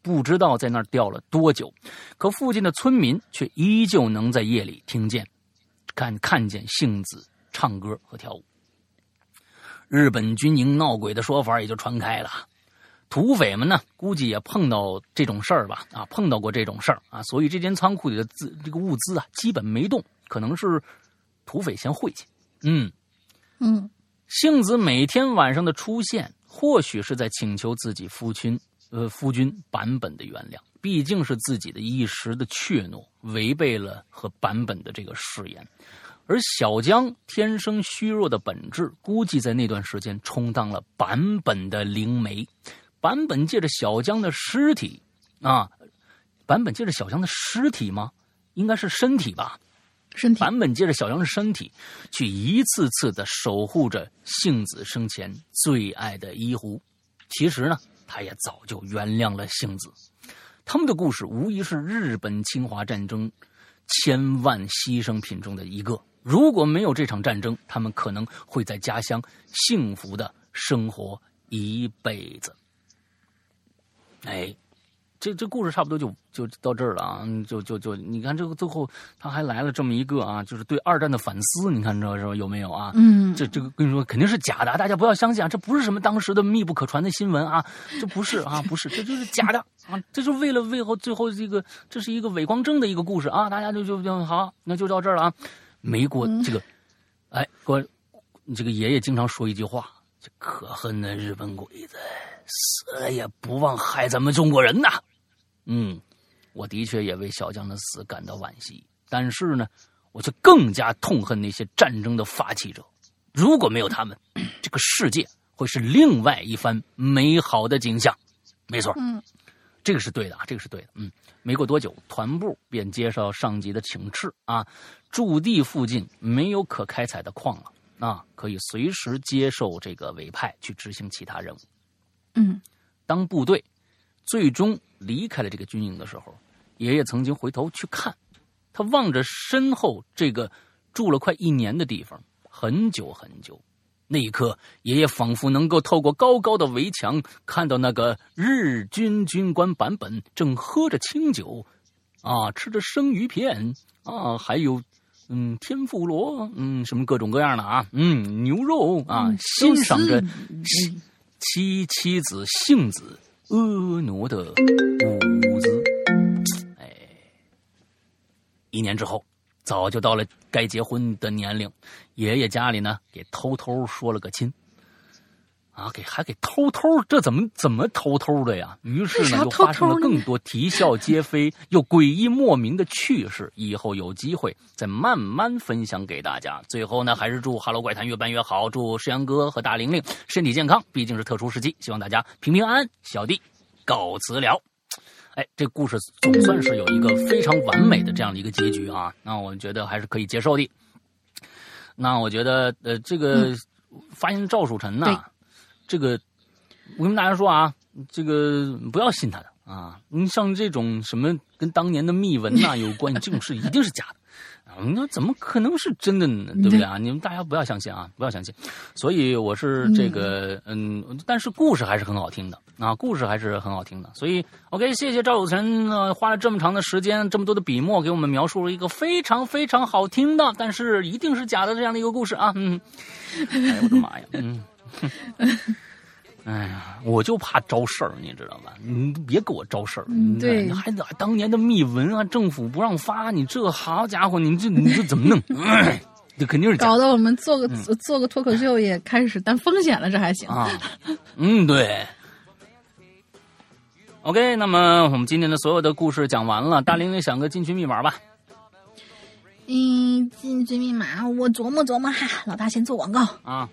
不知道在那儿吊了多久。可附近的村民却依旧能在夜里听见、看看见杏子唱歌和跳舞。日本军营闹鬼的说法也就传开了，土匪们呢估计也碰到这种事儿吧？啊，碰到过这种事儿啊，所以这间仓库里的资这个物资啊基本没动，可能是土匪先晦气。嗯。嗯，杏子每天晚上的出现，或许是在请求自己夫君，呃，夫君版本的原谅。毕竟是自己的一时的怯懦，违背了和版本的这个誓言。而小江天生虚弱的本质，估计在那段时间充当了版本的灵媒。版本借着小江的尸体，啊，版本借着小江的尸体吗？应该是身体吧。身体版本借着小江的身体，去一次次的守护着杏子生前最爱的伊狐。其实呢，他也早就原谅了杏子。他们的故事无疑是日本侵华战争千万牺牲品中的一个。如果没有这场战争，他们可能会在家乡幸福的生活一辈子。哎。这这故事差不多就就到这儿了啊，就就就你看这个最后他还来了这么一个啊，就是对二战的反思，你看这是吧？有没有啊？嗯，这这个跟你说肯定是假的，大家不要相信啊，这不是什么当时的密不可传的新闻啊，这不是啊，不是，这就是假的 啊，这就为了为后最后这个这是一个伪光正的一个故事啊，大家就就就好，那就到这儿了啊。没过这个，哎，我这个爷爷经常说一句话，这可恨的日本鬼子死也不忘害咱们中国人呐。嗯，我的确也为小将的死感到惋惜，但是呢，我却更加痛恨那些战争的发起者。如果没有他们，这个世界会是另外一番美好的景象。没错，嗯，这个是对的啊，这个是对的。嗯，没过多久，团部便接受上级的请示啊，驻地附近没有可开采的矿了啊，可以随时接受这个委派去执行其他任务。嗯，当部队。最终离开了这个军营的时候，爷爷曾经回头去看，他望着身后这个住了快一年的地方，很久很久。那一刻，爷爷仿佛能够透过高高的围墙，看到那个日军军官版本正喝着清酒，啊，吃着生鱼片，啊，还有，嗯，天妇罗，嗯，什么各种各样的啊，嗯，牛肉啊，欣赏着妻妻子性子。婀娜的舞姿，哎，一年之后，早就到了该结婚的年龄，爷爷家里呢，给偷偷说了个亲。啊，给还给偷偷，这怎么怎么偷偷的呀？于是呢，又发生了更多啼笑皆非又诡异莫名的趣事。以后有机会再慢慢分享给大家。最后呢，还是祝《哈喽怪谈》越办越好，祝石阳哥和大玲玲身体健康。毕竟是特殊时期，希望大家平平安安。小弟告辞了。哎，这故事总算是有一个非常完美的这样的一个结局啊，那我觉得还是可以接受的。那我觉得，呃，这个发现赵曙臣呢？这个，我跟大家说啊，这个不要信他的啊！你像这种什么跟当年的密文呐有关，这种事一定是假的。那怎么可能是真的呢？对不对啊？你们大家不要相信啊，不要相信。所以我是这个，嗯，但是故事还是很好听的啊，故事还是很好听的。所以，OK，谢谢赵有成呢，花了这么长的时间，这么多的笔墨，给我们描述了一个非常非常好听的，但是一定是假的这样的一个故事啊。嗯，哎呀，我的妈呀，嗯。哎呀，我就怕招事儿，你知道吧？你别给我招事儿。对，还当年的密文啊，政府不让发，你这好家伙，你这你这怎么弄？这肯定是搞得我们做个做个脱口秀也开始担风险了，这还行啊？嗯，对。OK，那么我们今天的所有的故事讲完了，大玲玲想个进群密码吧。嗯，进群密码我琢磨琢磨哈，老大先做广告啊。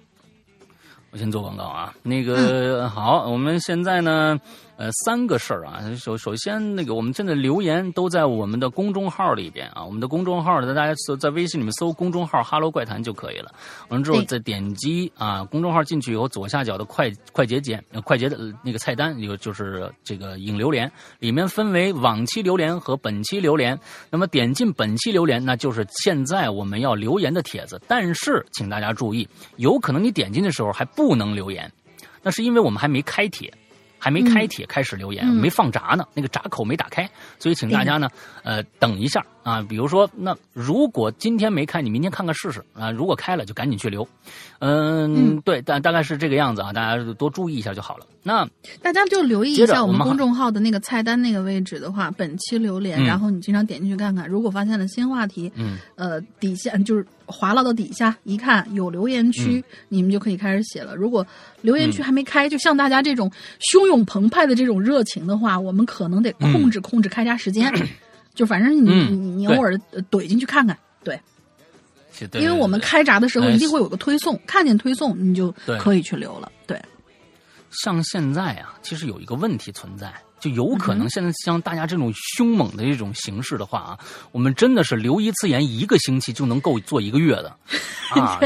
我先做广告啊，那个好，我们现在呢。呃，三个事儿啊。首首先，那个我们现在留言都在我们的公众号里边啊。我们的公众号呢，大家搜在微信里面搜公众号“哈喽怪谈”就可以了。完了之后再点击啊，公众号进去以后，左下角的快快捷键、快捷的那个菜单有就是这个引流连，里面分为往期留言和本期留言。那么点进本期留言，那就是现在我们要留言的帖子。但是请大家注意，有可能你点进的时候还不能留言，那是因为我们还没开帖。还没开帖，开始留言，没放闸呢，那个闸口没打开，所以请大家呢，呃，等一下啊。比如说，那如果今天没开，你明天看看试试啊。如果开了，就赶紧去留。嗯，对，大大概是这个样子啊，大家多注意一下就好了。那大家就留意一下我们公众号的那个菜单那个位置的话，本期留言，然后你经常点进去看看，如果发现了新话题，嗯，呃，底下就是。滑落到底下一看有留言区，你们就可以开始写了。如果留言区还没开，就像大家这种汹涌澎湃的这种热情的话，我们可能得控制控制开闸时间。就反正你你你偶尔怼进去看看，对，因为我们开闸的时候一定会有个推送，看见推送你就可以去留了。对，像现在啊，其实有一个问题存在。就有可能现在像大家这种凶猛的这种形式的话啊，我们真的是留一次言一个星期就能够做一个月的，啊，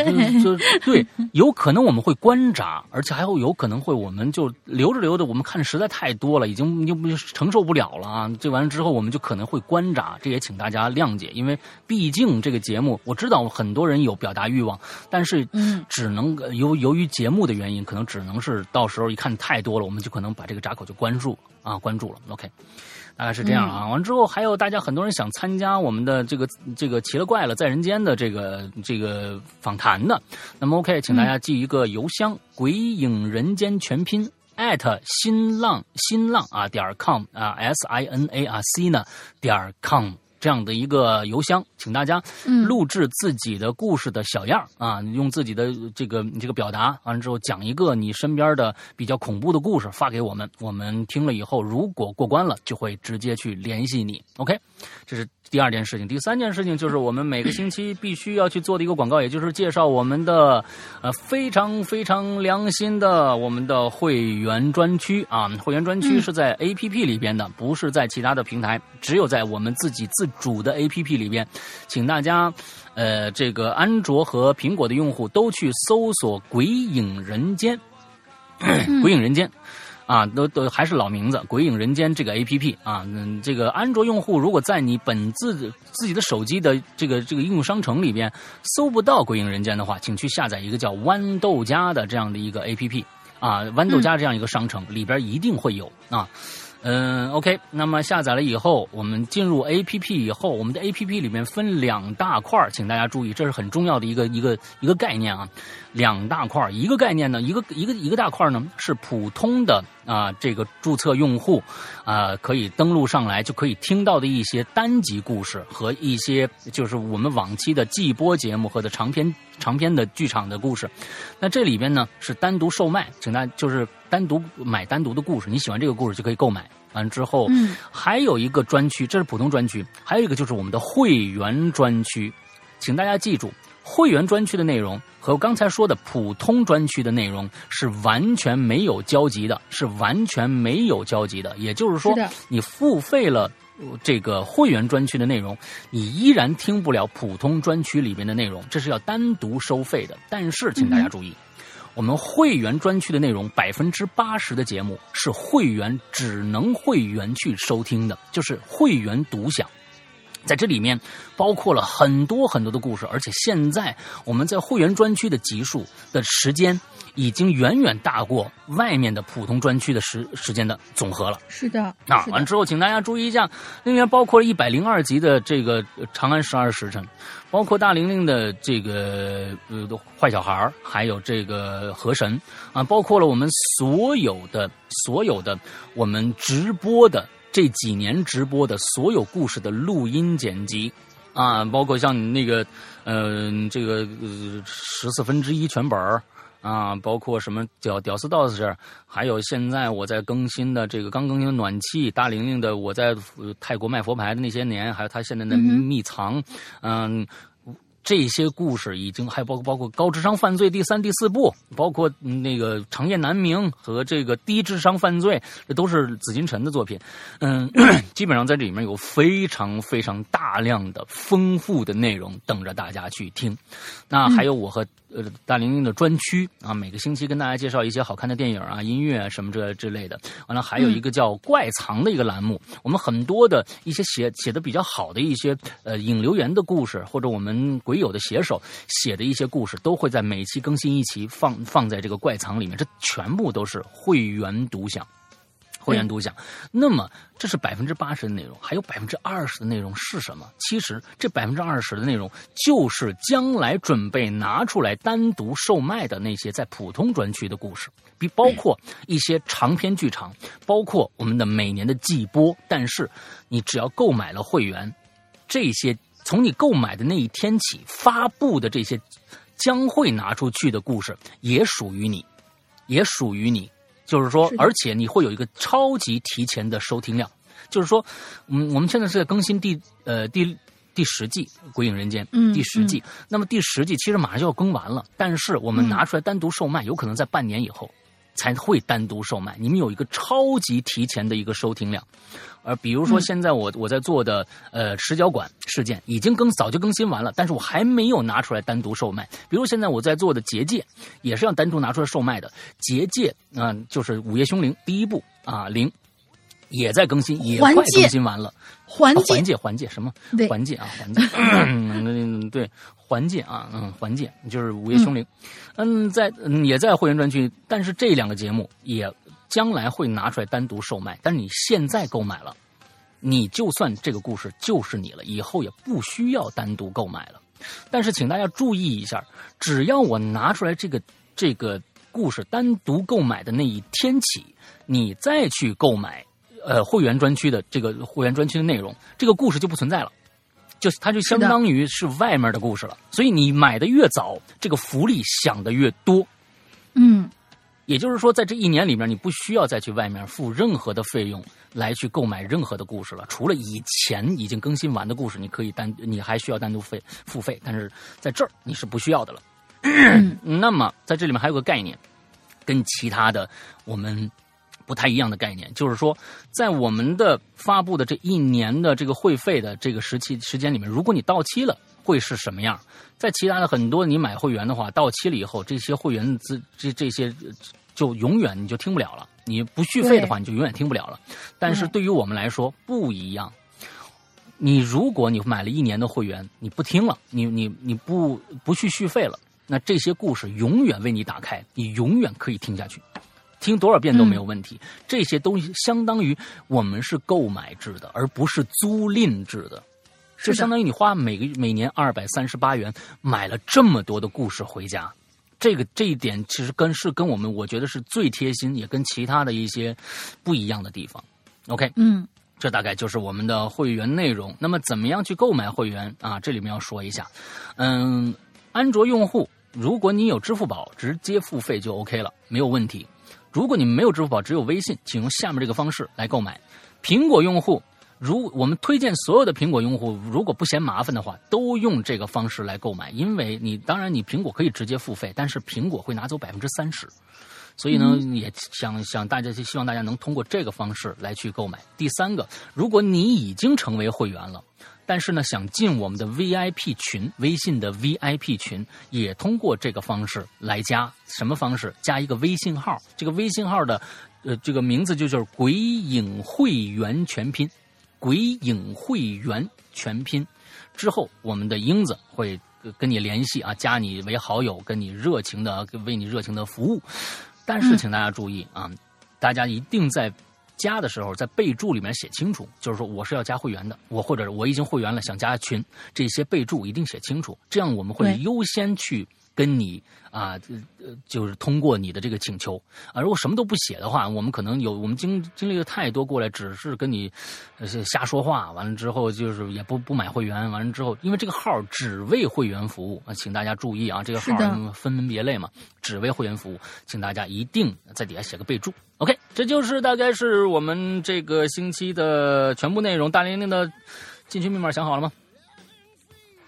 就就对，有可能我们会关闸，而且还会有可能会我们就留着留着，我们看实在太多了，已经就承受不了了啊！这完了之后，我们就可能会关闸，这也请大家谅解，因为毕竟这个节目我知道很多人有表达欲望，但是嗯，只能由由于节目的原因，可能只能是到时候一看太多了，我们就可能把这个闸口就关住。啊，关注了，OK，大概是这样啊。完了之后，还有大家很多人想参加我们的这个这个奇了怪了在人间的这个这个访谈的，那么 OK，请大家寄一个邮箱，鬼影人间全拼新浪新浪啊点 com 啊 S I N A 啊 C 呢点 com。这样的一个邮箱，请大家录制自己的故事的小样啊，用自己的这个这个表达完了之后，讲一个你身边的比较恐怖的故事发给我们，我们听了以后，如果过关了，就会直接去联系你。OK，这是。第二件事情，第三件事情就是我们每个星期 必须要去做的一个广告，也就是介绍我们的呃非常非常良心的我们的会员专区啊。会员专区是在 A P P 里边的，不是在其他的平台，只有在我们自己自主的 A P P 里边。请大家呃这个安卓和苹果的用户都去搜索“鬼影人间”，“ 鬼影人间”。啊，都都还是老名字，《鬼影人间》这个 A P P 啊，嗯，这个安卓用户如果在你本自自己的手机的这个这个应用商城里边搜不到《鬼影人间》的话，请去下载一个叫豌豆荚的这样的一个 A P P 啊，豌豆荚这样一个商城里边一定会有啊。嗯，OK，那么下载了以后，我们进入 APP 以后，我们的 APP 里面分两大块请大家注意，这是很重要的一个一个一个概念啊。两大块一个概念呢，一个一个一个大块呢是普通的啊，这个注册用户啊可以登录上来就可以听到的一些单集故事和一些就是我们往期的季播节目和的长篇长篇的剧场的故事。那这里边呢是单独售卖，请大家就是。单独买单独的故事，你喜欢这个故事就可以购买。完之后，嗯，还有一个专区，这是普通专区，还有一个就是我们的会员专区。请大家记住，会员专区的内容和刚才说的普通专区的内容是完全没有交集的，是完全没有交集的。也就是说，你付费了这个会员专区的内容，你依然听不了普通专区里面的内容，这是要单独收费的。但是，请大家注意。我们会员专区的内容，百分之八十的节目是会员只能会员去收听的，就是会员独享。在这里面包括了很多很多的故事，而且现在我们在会员专区的集数的时间已经远远大过外面的普通专区的时时间的总和了。是的，那，完之后，请大家注意一下，里面包括了一百零二集的这个《长安十二时辰》，包括大玲玲的这个呃坏小孩还有这个河神啊，包括了我们所有的所有的我们直播的。这几年直播的所有故事的录音剪辑，啊，包括像那个，呃，这个十四分之一全本啊，包括什么屌屌丝道士，还有现在我在更新的这个刚更新的暖气，大玲玲的我在泰国卖佛牌的那些年，还有他现在的秘藏，嗯。这些故事已经还包括包括高智商犯罪第三、第四部，包括那个长夜难明和这个低智商犯罪，这都是紫金陈的作品。嗯，基本上在这里面有非常非常大量的丰富的内容等着大家去听。那还有我和。呃，大玲玲的专区啊，每个星期跟大家介绍一些好看的电影啊、音乐啊什么这之类的。完了，还有一个叫“怪藏”的一个栏目，我们很多的一些写写的比较好的一些呃引流言的故事，或者我们鬼友的写手写的一些故事，都会在每期更新一期放放在这个怪藏里面。这全部都是会员独享。会员独享，那么这是百分之八十的内容，还有百分之二十的内容是什么？其实这百分之二十的内容就是将来准备拿出来单独售卖的那些在普通专区的故事，比包括一些长篇剧场，包括我们的每年的季播。但是你只要购买了会员，这些从你购买的那一天起发布的这些将会拿出去的故事，也属于你，也属于你。就是说，而且你会有一个超级提前的收听量。就是说，嗯，我们现在是在更新第呃第第十季《鬼影人间》第十季。那么第十季其实马上就要更完了，但是我们拿出来单独售卖，有可能在半年以后。才会单独售卖，你们有一个超级提前的一个收听量，而比如说现在我我在做的呃石角馆事件已经更早就更新完了，但是我还没有拿出来单独售卖。比如现在我在做的结界也是要单独拿出来售卖的，结界啊就是午夜凶铃第一部啊零。也在更新，也快更新完了。环界，环界，环界，什么？环界啊，环界。嗯，对，环界啊，嗯，环界就是午夜凶铃。嗯，在也在会员专区，但是这两个节目也将来会拿出来单独售卖。但是你现在购买了，你就算这个故事就是你了，以后也不需要单独购买了。但是请大家注意一下，只要我拿出来这个这个故事单独购买的那一天起，你再去购买。呃，会员专区的这个会员专区的内容，这个故事就不存在了，就它就相当于是外面的故事了。所以你买的越早，这个福利享的越多。嗯，也就是说，在这一年里面，你不需要再去外面付任何的费用来去购买任何的故事了。除了以前已经更新完的故事，你可以单，你还需要单独费付费，但是在这儿你是不需要的了。那么在这里面还有个概念，跟其他的我们。不太一样的概念，就是说，在我们的发布的这一年的这个会费的这个时期时间里面，如果你到期了，会是什么样？在其他的很多你买会员的话，到期了以后，这些会员资这这些就永远你就听不了了。你不续费的话，你就永远听不了了。但是对于我们来说不一样，你如果你买了一年的会员，你不听了，你你你不不去续费了，那这些故事永远为你打开，你永远可以听下去。听多少遍都没有问题。这些东西相当于我们是购买制的，而不是租赁制的，就相当于你花每个每年二百三十八元买了这么多的故事回家。这个这一点其实跟是跟我们我觉得是最贴心，也跟其他的一些不一样的地方。OK，嗯，这大概就是我们的会员内容。那么怎么样去购买会员啊？这里面要说一下，嗯，安卓用户如果你有支付宝，直接付费就 OK 了，没有问题。如果你们没有支付宝，只有微信，请用下面这个方式来购买。苹果用户，如我们推荐所有的苹果用户，如果不嫌麻烦的话，都用这个方式来购买。因为你当然你苹果可以直接付费，但是苹果会拿走百分之三十，所以呢，也想想大家就希望大家能通过这个方式来去购买。第三个，如果你已经成为会员了，但是呢，想进我们的 VIP 群，微信的 VIP 群，也通过这个方式来加。什么方式？加一个微信号，这个微信号的，呃，这个名字就叫“鬼影会员全拼”，“鬼影会员全拼”。之后，我们的英子会跟你联系啊，加你为好友，跟你热情的为你热情的服务。但是，请大家注意啊，大家一定在。加的时候，在备注里面写清楚，就是说我是要加会员的，我或者我已经会员了，想加群，这些备注一定写清楚，这样我们会优先去。跟你啊，呃，就是通过你的这个请求啊，如果什么都不写的话，我们可能有我们经经历了太多过来，只是跟你瞎说话，完了之后就是也不不买会员，完了之后，因为这个号只为会员服务啊，请大家注意啊，这个号分门别类嘛，只为会员服务，请大家一定在底下写个备注。OK，这就是大概是我们这个星期的全部内容。大玲玲的进群密码想好了吗？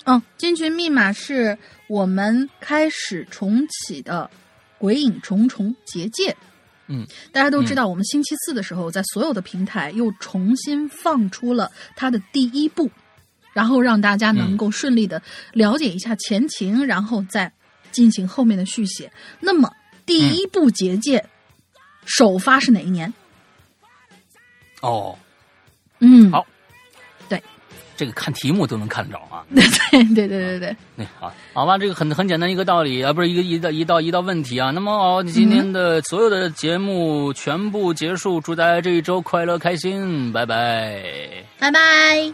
嗯，进群密码是我们开始重启的《鬼影重重结界》。嗯，大家都知道，我们星期四的时候，在所有的平台又重新放出了它的第一部，然后让大家能够顺利的了解一下前情，然后再进行后面的续写。那么，第一部结界首发是哪一年？哦，嗯，好。这个看题目都能看得着啊！对对对对对对，那好，好吧，这个很很简单一个道理啊，不是一个一道一道一道问题啊。那么好，今天的所有的节目全部结束，祝大家这一周快乐开心，拜拜，拜拜。